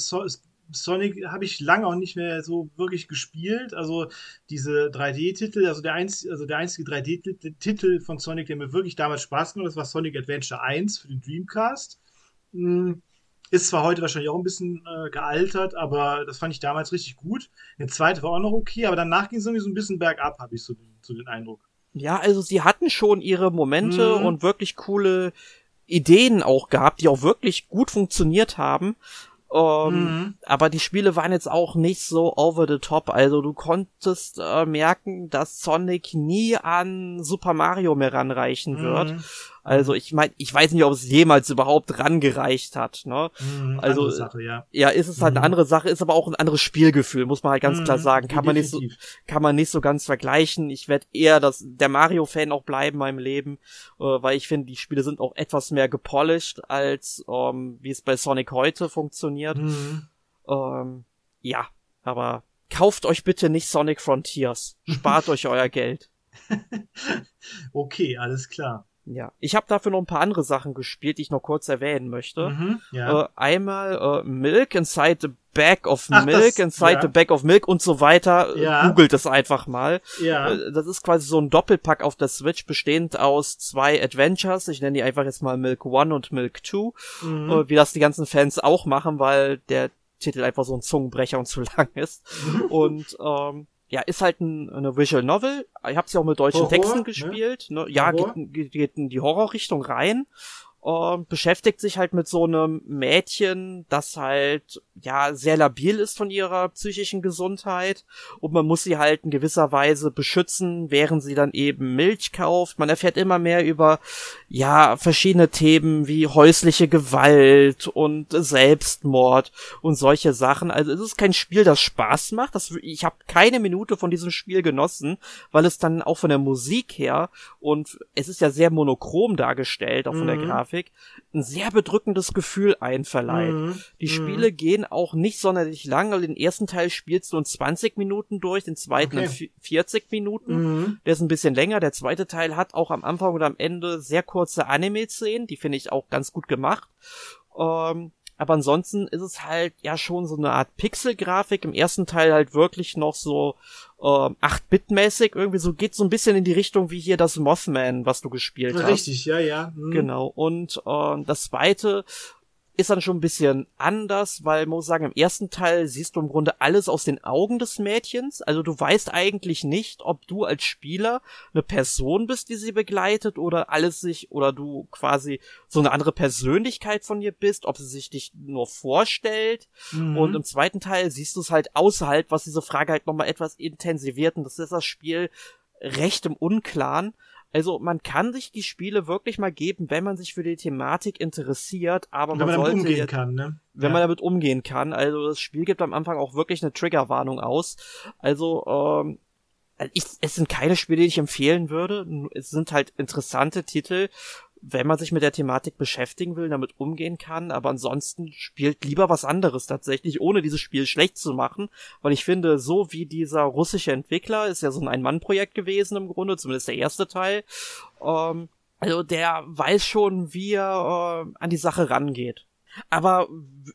Sonic habe ich lange auch nicht mehr so wirklich gespielt. Also diese 3D-Titel, also der, einz, also der einzige 3D-Titel von Sonic, der mir wirklich damals Spaß gemacht hat, das war Sonic Adventure 1 für den Dreamcast. Hm, ist zwar heute wahrscheinlich auch ein bisschen äh, gealtert, aber das fand ich damals richtig gut. Der zweite war auch noch okay, aber danach ging es irgendwie so ein bisschen bergab, habe ich so, so, den Eindruck. Ja, also sie hatten schon ihre Momente mhm. und wirklich coole Ideen auch gehabt, die auch wirklich gut funktioniert haben. Ähm, mhm. Aber die Spiele waren jetzt auch nicht so over the top. Also du konntest äh, merken, dass Sonic nie an Super Mario mehr ranreichen wird. Mhm. Also ich meine, ich weiß nicht, ob es jemals überhaupt rangereicht hat. Ne? Mhm, also Sache, ja. ja, ist es halt mhm. eine andere Sache, ist aber auch ein anderes Spielgefühl, muss man halt ganz mhm, klar sagen. Kann man nicht so, kann man nicht so ganz vergleichen. Ich werde eher das der Mario-Fan auch bleiben in meinem Leben, äh, weil ich finde, die Spiele sind auch etwas mehr gepolished als ähm, wie es bei Sonic heute funktioniert. Mhm. Ähm, ja, aber kauft euch bitte nicht Sonic Frontiers. Spart (laughs) euch euer Geld. (laughs) okay, alles klar. Ja, ich habe dafür noch ein paar andere Sachen gespielt, die ich noch kurz erwähnen möchte. Mhm, ja. äh, einmal äh, Milk Inside the Bag of Ach, Milk, das, Inside ja. the Bag of Milk und so weiter. Ja. Googelt es einfach mal. Ja. Äh, das ist quasi so ein Doppelpack auf der Switch, bestehend aus zwei Adventures. Ich nenne die einfach jetzt mal Milk One und Milk Two, mhm. äh, wie das die ganzen Fans auch machen, weil der Titel einfach so ein Zungenbrecher und zu (laughs) lang ist. (laughs) und ähm, ja, ist halt ein, eine Visual Novel. Ich habe sie auch mit deutschen Horror, Texten ne? gespielt. Ne? Ja, geht, geht in die Horrorrichtung rein äh, beschäftigt sich halt mit so einem Mädchen, das halt ja sehr labil ist von ihrer psychischen Gesundheit und man muss sie halt in gewisser Weise beschützen, während sie dann eben Milch kauft. Man erfährt immer mehr über ja verschiedene Themen wie häusliche Gewalt und Selbstmord und solche Sachen. Also es ist kein Spiel, das Spaß macht. Das, ich habe keine Minute von diesem Spiel genossen, weil es dann auch von der Musik her und es ist ja sehr monochrom dargestellt, auch von mhm. der Grafik Grafik ein sehr bedrückendes Gefühl einverleiht. Mhm. Die Spiele mhm. gehen auch nicht sonderlich lang, also den ersten Teil spielst du in 20 Minuten durch, den zweiten okay. in 40 Minuten. Mhm. Der ist ein bisschen länger. Der zweite Teil hat auch am Anfang und am Ende sehr kurze Anime-Szenen, die finde ich auch ganz gut gemacht. Ähm, aber ansonsten ist es halt ja schon so eine Art Pixel-Grafik. Im ersten Teil halt wirklich noch so äh, 8-Bit-mäßig. Irgendwie so geht so ein bisschen in die Richtung wie hier das Mothman, was du gespielt Richtig, hast. Richtig, ja, ja. Mhm. Genau. Und äh, das zweite ist dann schon ein bisschen anders, weil man muss sagen, im ersten Teil siehst du im Grunde alles aus den Augen des Mädchens. Also du weißt eigentlich nicht, ob du als Spieler eine Person bist, die sie begleitet oder alles sich oder du quasi so eine andere Persönlichkeit von ihr bist, ob sie sich dich nur vorstellt. Mhm. Und im zweiten Teil siehst du es halt außerhalb, was diese Frage halt nochmal etwas intensiviert und das ist das Spiel recht im Unklaren. Also man kann sich die Spiele wirklich mal geben, wenn man sich für die Thematik interessiert, aber wenn man, man sollte damit umgehen jetzt, kann, ne? Wenn ja. man damit umgehen kann. Also das Spiel gibt am Anfang auch wirklich eine Triggerwarnung aus. Also ähm, ich, es sind keine Spiele, die ich empfehlen würde. Es sind halt interessante Titel, wenn man sich mit der Thematik beschäftigen will, damit umgehen kann, aber ansonsten spielt lieber was anderes tatsächlich, ohne dieses Spiel schlecht zu machen, weil ich finde, so wie dieser russische Entwickler, ist ja so ein Ein-Mann-Projekt gewesen im Grunde, zumindest der erste Teil, ähm, also der weiß schon, wie er äh, an die Sache rangeht. Aber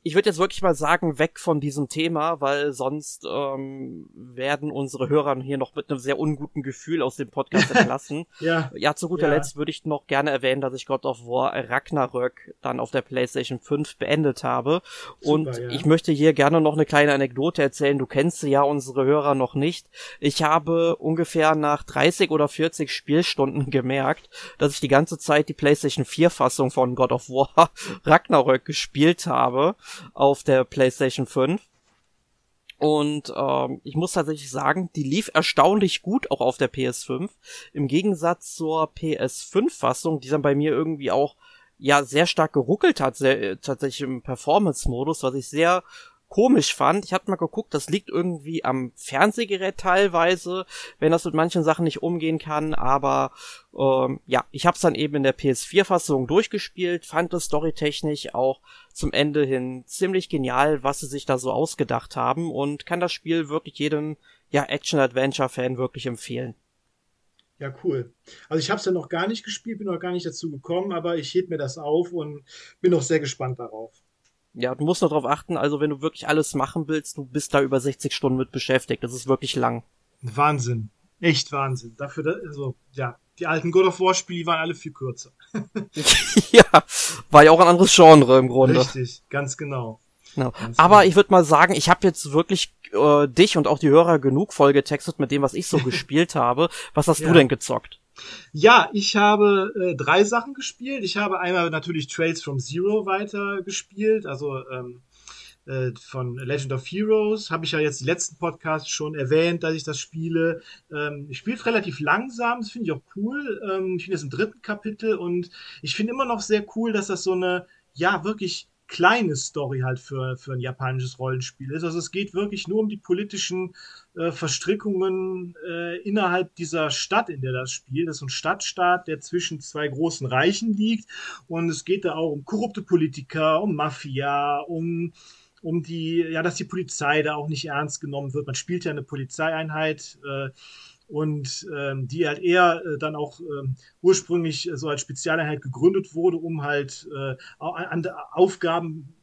ich würde jetzt wirklich mal sagen, weg von diesem Thema, weil sonst ähm, werden unsere Hörer hier noch mit einem sehr unguten Gefühl aus dem Podcast (laughs) entlassen. ja. ja, zu guter ja. Letzt würde ich noch gerne erwähnen, dass ich God of War Ragnarök dann auf der PlayStation 5 beendet habe. Super, Und ja. ich möchte hier gerne noch eine kleine Anekdote erzählen. Du kennst ja unsere Hörer noch nicht. Ich habe ungefähr nach 30 oder 40 Spielstunden gemerkt, dass ich die ganze Zeit die PlayStation 4 Fassung von God of War (laughs) Ragnarök gespielt gespielt habe auf der PlayStation 5. Und ähm, ich muss tatsächlich sagen, die lief erstaunlich gut auch auf der PS5. Im Gegensatz zur PS5-Fassung, die dann bei mir irgendwie auch ja sehr stark geruckelt hat, sehr, tatsächlich im Performance-Modus, was ich sehr komisch fand. Ich hatte mal geguckt, das liegt irgendwie am Fernsehgerät teilweise, wenn das mit manchen Sachen nicht umgehen kann, aber ähm, ja, ich habe es dann eben in der PS4-Fassung durchgespielt, fand es storytechnisch auch zum Ende hin ziemlich genial, was sie sich da so ausgedacht haben und kann das Spiel wirklich jedem ja, Action-Adventure-Fan wirklich empfehlen. Ja, cool. Also ich habe es ja noch gar nicht gespielt, bin noch gar nicht dazu gekommen, aber ich heb mir das auf und bin noch sehr gespannt darauf. Ja, du musst nur darauf achten, also wenn du wirklich alles machen willst, du bist da über 60 Stunden mit beschäftigt. Das ist wirklich lang. Wahnsinn. Echt Wahnsinn. Dafür, also, ja, die alten God of War Spiele waren alle viel kürzer. (laughs) (laughs) ja, war ja auch ein anderes Genre im Grunde. Richtig, ganz genau. genau. Ganz Aber genau. ich würde mal sagen, ich habe jetzt wirklich äh, dich und auch die Hörer genug vollgetextet mit dem, was ich so (laughs) gespielt habe. Was hast ja. du denn gezockt? Ja, ich habe äh, drei Sachen gespielt. Ich habe einmal natürlich Trails from Zero weiter gespielt, also ähm, äh, von Legend of Heroes. Habe ich ja jetzt die letzten Podcasts schon erwähnt, dass ich das spiele. Ähm, ich spiele relativ langsam, das finde ich auch cool. Ähm, ich bin jetzt im dritten Kapitel und ich finde immer noch sehr cool, dass das so eine, ja, wirklich kleine Story halt für, für ein japanisches Rollenspiel ist. Also es geht wirklich nur um die politischen äh, Verstrickungen äh, innerhalb dieser Stadt, in der das spielt. Das ist ein Stadtstaat, der zwischen zwei großen Reichen liegt. Und es geht da auch um korrupte Politiker, um Mafia, um um die, ja, dass die Polizei da auch nicht ernst genommen wird. Man spielt ja eine Polizeieinheit äh, und ähm, die halt eher äh, dann auch ähm, ursprünglich so als Spezialeinheit gegründet wurde, um halt äh, an, Aufgaben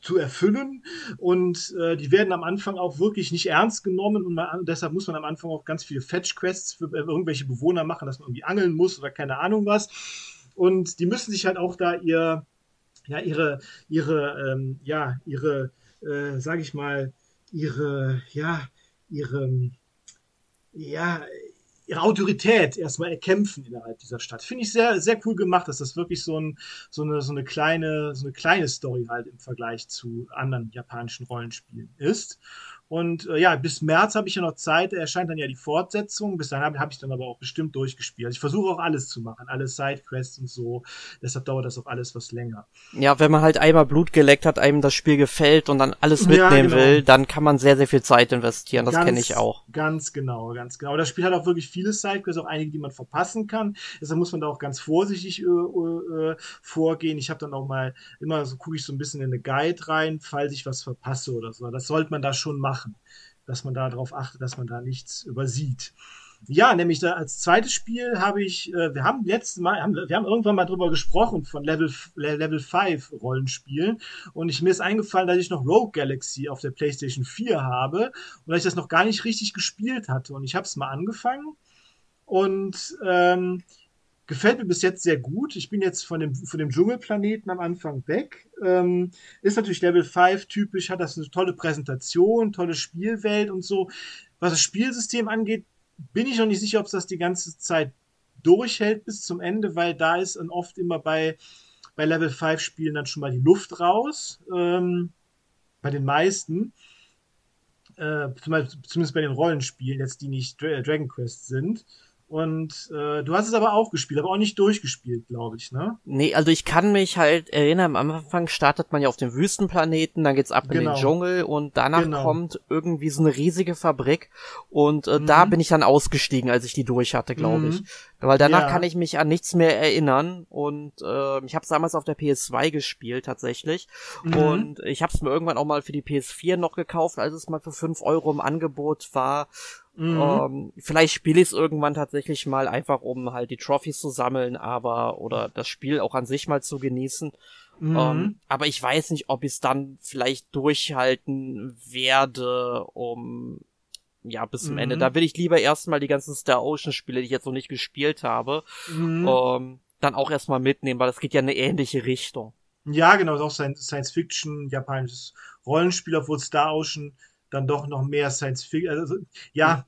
zu erfüllen. Und äh, die werden am Anfang auch wirklich nicht ernst genommen und man, deshalb muss man am Anfang auch ganz viele Fetch-Quests für äh, irgendwelche Bewohner machen, dass man irgendwie angeln muss oder keine Ahnung was. Und die müssen sich halt auch da ihr ja ihre ihre ähm, ja ihre äh, sage ich mal ihre ja ihre ja ihre Autorität erstmal erkämpfen innerhalb dieser Stadt. Finde ich sehr, sehr cool gemacht, dass das wirklich so, ein, so, eine, so, eine kleine, so eine kleine Story halt im Vergleich zu anderen japanischen Rollenspielen ist. Und äh, ja, bis März habe ich ja noch Zeit, erscheint dann ja die Fortsetzung. Bis dahin habe hab ich dann aber auch bestimmt durchgespielt. Also ich versuche auch alles zu machen, alle Sidequests und so. Deshalb dauert das auch alles was länger. Ja, wenn man halt einmal Blut geleckt hat, einem das Spiel gefällt und dann alles mitnehmen ja, genau. will, dann kann man sehr, sehr viel Zeit investieren. Das kenne ich auch. Ganz genau, ganz genau. Das Spiel hat auch wirklich viele Sidequests, auch einige, die man verpassen kann. Deshalb muss man da auch ganz vorsichtig äh, äh, vorgehen. Ich habe dann auch mal immer so gucke ich so ein bisschen in eine Guide rein, falls ich was verpasse oder so. Das sollte man da schon machen machen, dass man darauf achtet, dass man da nichts übersieht. Ja, nämlich da als zweites Spiel habe ich, äh, wir haben letztes Mal, haben, wir haben irgendwann mal drüber gesprochen von Level, Level 5 Rollenspielen und ich, mir ist eingefallen, dass ich noch Rogue Galaxy auf der PlayStation 4 habe und dass ich das noch gar nicht richtig gespielt hatte und ich habe es mal angefangen und ähm, Gefällt mir bis jetzt sehr gut. Ich bin jetzt von dem, von dem Dschungelplaneten am Anfang weg. Ähm, ist natürlich Level 5 typisch, hat das eine tolle Präsentation, tolle Spielwelt und so. Was das Spielsystem angeht, bin ich noch nicht sicher, ob es das die ganze Zeit durchhält bis zum Ende, weil da ist dann oft immer bei, bei Level 5 Spielen dann schon mal die Luft raus. Ähm, bei den meisten. Äh, zumindest bei den Rollenspielen, jetzt die nicht Dragon Quest sind. Und äh, du hast es aber auch gespielt, aber auch nicht durchgespielt, glaube ich, ne? Nee, also ich kann mich halt erinnern, am Anfang startet man ja auf dem Wüstenplaneten, dann geht's ab in genau. den Dschungel und danach genau. kommt irgendwie so eine riesige Fabrik und äh, mhm. da bin ich dann ausgestiegen, als ich die durch hatte, glaube mhm. ich. Weil danach ja. kann ich mich an nichts mehr erinnern und äh, ich habe es damals auf der PS2 gespielt tatsächlich mhm. und ich habe es mir irgendwann auch mal für die PS4 noch gekauft, als es mal für fünf Euro im Angebot war Mhm. Ähm, vielleicht spiele ich es irgendwann tatsächlich mal einfach, um halt die Trophys zu sammeln, aber oder das Spiel auch an sich mal zu genießen. Mhm. Ähm, aber ich weiß nicht, ob ich es dann vielleicht durchhalten werde, um ja, bis zum mhm. Ende. Da will ich lieber erstmal die ganzen Star Ocean Spiele, die ich jetzt noch nicht gespielt habe, mhm. ähm, dann auch erstmal mitnehmen, weil das geht ja in eine ähnliche Richtung. Ja, genau, ist auch Science Fiction, japanisches Rollenspiel, obwohl Star Ocean dann doch noch mehr Science Fiction. Also, (laughs) ja,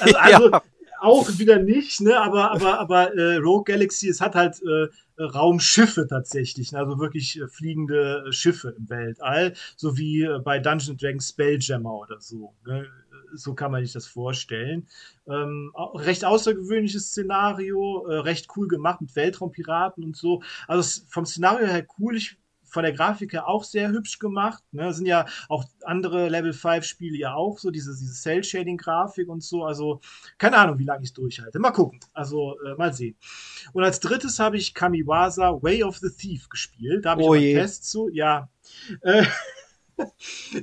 also, also ja. auch wieder nicht, ne? Aber, aber, aber äh, Rogue Galaxy, es hat halt äh, Raumschiffe tatsächlich, ne? also wirklich äh, fliegende Schiffe im Weltall, so wie äh, bei Dungeon Dragons Spelljammer oder so. Ne? So kann man sich das vorstellen. Ähm, recht außergewöhnliches Szenario, äh, recht cool gemacht mit Weltraumpiraten und so. Also vom Szenario her cool. Ich von der Grafik her auch sehr hübsch gemacht. Ne? Sind ja auch andere Level 5 Spiele ja auch so, diese, diese Cell-Shading-Grafik und so. Also, keine Ahnung, wie lange ich es durchhalte. Mal gucken. Also, äh, mal sehen. Und als drittes habe ich Kamiwaza Way of the Thief gespielt. Da habe ich oh einen Test zu. Ja. Äh, (laughs)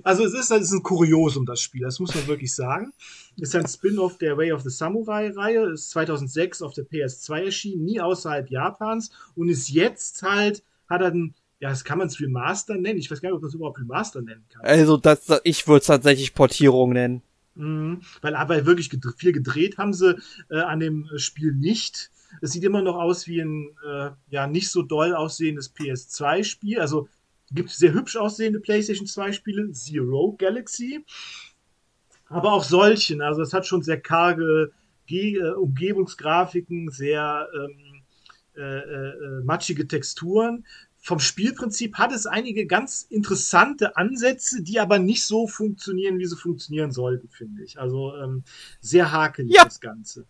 also, es ist, es ist ein Kuriosum, das Spiel. Das muss man wirklich sagen. Ist ein Spin-off der Way of the Samurai-Reihe. Ist 2006 auf der PS2 erschienen, nie außerhalb Japans und ist jetzt halt, hat er einen ja, das kann man es Remaster nennen. Ich weiß gar nicht, ob man es überhaupt Remaster nennen kann. Also, das, ich würde es tatsächlich Portierung nennen. Mhm, weil aber wirklich gedreht, viel gedreht haben sie äh, an dem Spiel nicht. Es sieht immer noch aus wie ein äh, ja nicht so doll aussehendes PS2-Spiel. Also gibt es sehr hübsch aussehende PlayStation 2-Spiele, Zero Galaxy. Aber auch solchen. Also es hat schon sehr karge Ge äh, Umgebungsgrafiken, sehr ähm, äh, äh, äh matschige Texturen vom Spielprinzip hat es einige ganz interessante Ansätze, die aber nicht so funktionieren, wie sie funktionieren sollten, finde ich. Also ähm, sehr hakelig ja. das Ganze.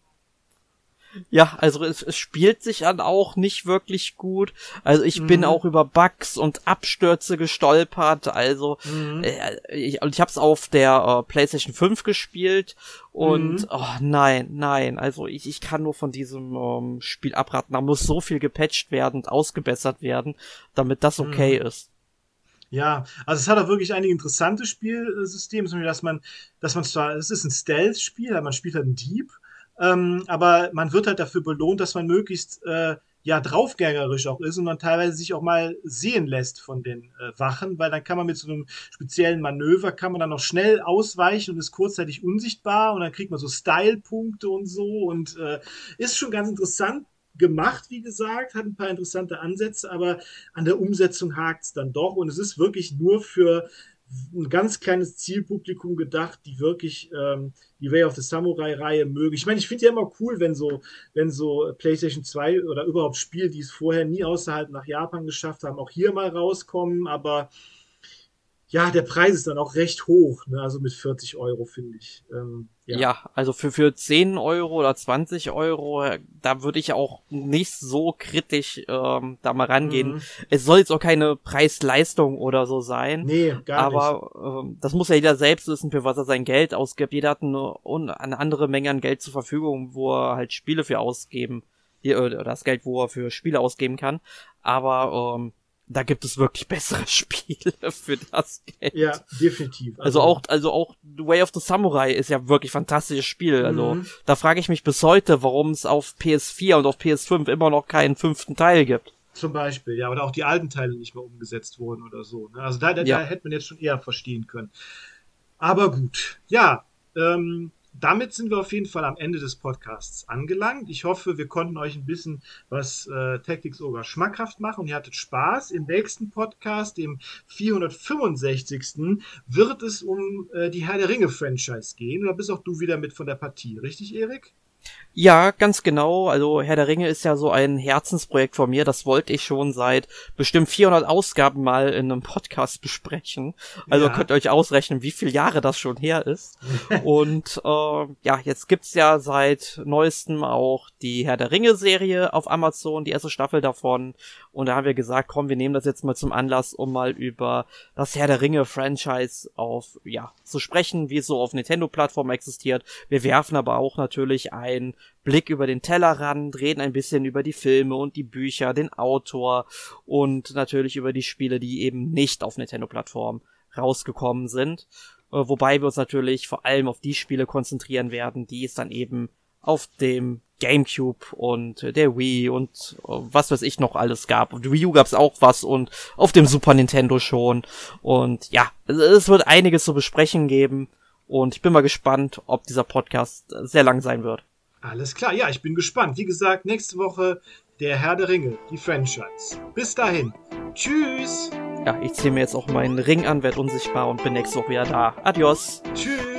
Ja, also es, es spielt sich an auch nicht wirklich gut. Also ich mhm. bin auch über Bugs und Abstürze gestolpert. Also mhm. äh, ich, ich habe es auf der äh, PlayStation 5 gespielt und mhm. oh nein, nein. Also ich, ich kann nur von diesem ähm, Spiel abraten. Da muss so viel gepatcht werden und ausgebessert werden, damit das okay mhm. ist. Ja, also es hat auch wirklich einige interessante Spielsysteme, dass man, dass man zwar, es ist ein Stealth-Spiel, man spielt halt einen Dieb, Ähm, aber man wird halt dafür belohnt, dass man möglichst äh, ja draufgängerisch auch ist und dann teilweise sich auch mal sehen lässt von den äh, Wachen, weil dann kann man mit so einem speziellen Manöver kann man dann noch schnell ausweichen und ist kurzzeitig unsichtbar und dann kriegt man so Style-Punkte und so und äh, ist schon ganz interessant gemacht, wie gesagt, hat ein paar interessante Ansätze, aber an der Umsetzung hakt es dann doch und es ist wirklich nur für ein ganz kleines Zielpublikum gedacht, die wirklich ähm, die Way of the Samurai-Reihe mögen. Ich meine, ich finde ja immer cool, wenn so, wenn so PlayStation 2 oder überhaupt Spiele, die es vorher nie außerhalb nach Japan geschafft haben, auch hier mal rauskommen, aber ja, der Preis ist dann auch recht hoch, ne? also mit 40 Euro, finde ich. Ähm, ja. ja. also für, für 10 Euro oder 20 Euro, da würde ich auch nicht so kritisch ähm, da mal rangehen. Mhm. Es soll jetzt auch keine Preis-Leistung oder so sein. Nee, gar aber, nicht. Aber ähm, das muss ja jeder selbst wissen, für was er sein Geld ausgibt. Jeder hat eine, eine andere Menge an Geld zur Verfügung, wo er halt Spiele für ausgeben, oder das Geld, wo er für Spiele ausgeben kann. Aber ähm, da gibt es wirklich bessere (laughs) Spiele für das Geld. Ja, definitiv. Also, also auch, also auch The Way of the Samurai ist ja wirklich fantastisches Spiel. Also mhm. da frage ich mich bis heute, warum es auf PS4 und auf PS5 immer noch keinen fünften Teil gibt. Zum Beispiel, ja, oder auch die alten Teile nicht mehr umgesetzt wurden oder so. Ne? Also da, da, ja. da hätte man jetzt schon eher verstehen können. Aber gut, ja, ähm, damit sind wir auf jeden Fall am Ende des Podcasts angelangt. Ich hoffe, wir konnten euch ein bisschen was äh, Tactics Ogre schmackhaft machen und ihr hattet Spaß. Im nächsten Podcast, dem 465. wird es um äh, die Herr der Ringe Franchise gehen. Und da bist auch du wieder mit von der Partie, richtig, Erik? Ja, ganz genau. Also Herr der Ringe ist ja so ein Herzensprojekt von mir. Das wollte ich schon seit bestimmt 400 Ausgaben mal in einem Podcast besprechen. Also ja. könnt ihr euch ausrechnen, wie viele Jahre das schon her ist. (laughs) Und äh, ja, jetzt gibt's ja seit neuestem auch die Herr der Ringe Serie auf Amazon, die erste Staffel davon. Und da haben wir gesagt, komm, wir nehmen das jetzt mal zum Anlass, um mal über das Herr der Ringe Franchise auf, ja, zu sprechen, wie es so auf Nintendo-Plattform existiert. Wir werfen aber auch natürlich ein Blick über den Tellerrand, reden ein bisschen über die Filme und die Bücher, den Autor und natürlich über die Spiele, die eben nicht auf Nintendo-Plattform rausgekommen sind. Äh, wobei wir uns natürlich vor allem auf die Spiele konzentrieren werden, die es dann eben auf dem GameCube und der Wii und äh, was weiß ich noch alles gab. Der Wii U gab's auch was und auf dem Super Nintendo schon. Und ja, es wird einiges zu besprechen geben. Und ich bin mal gespannt, ob dieser Podcast sehr lang sein wird. Alles klar, ja, ich bin gespannt. Wie gesagt, nächste Woche der Herr der Ringe, die Franchise. Bis dahin. Tschüss. Ja, ich ziehe mir jetzt auch meinen Ring an, werde unsichtbar und bin nächste Woche wieder da. Adios. Tschüss.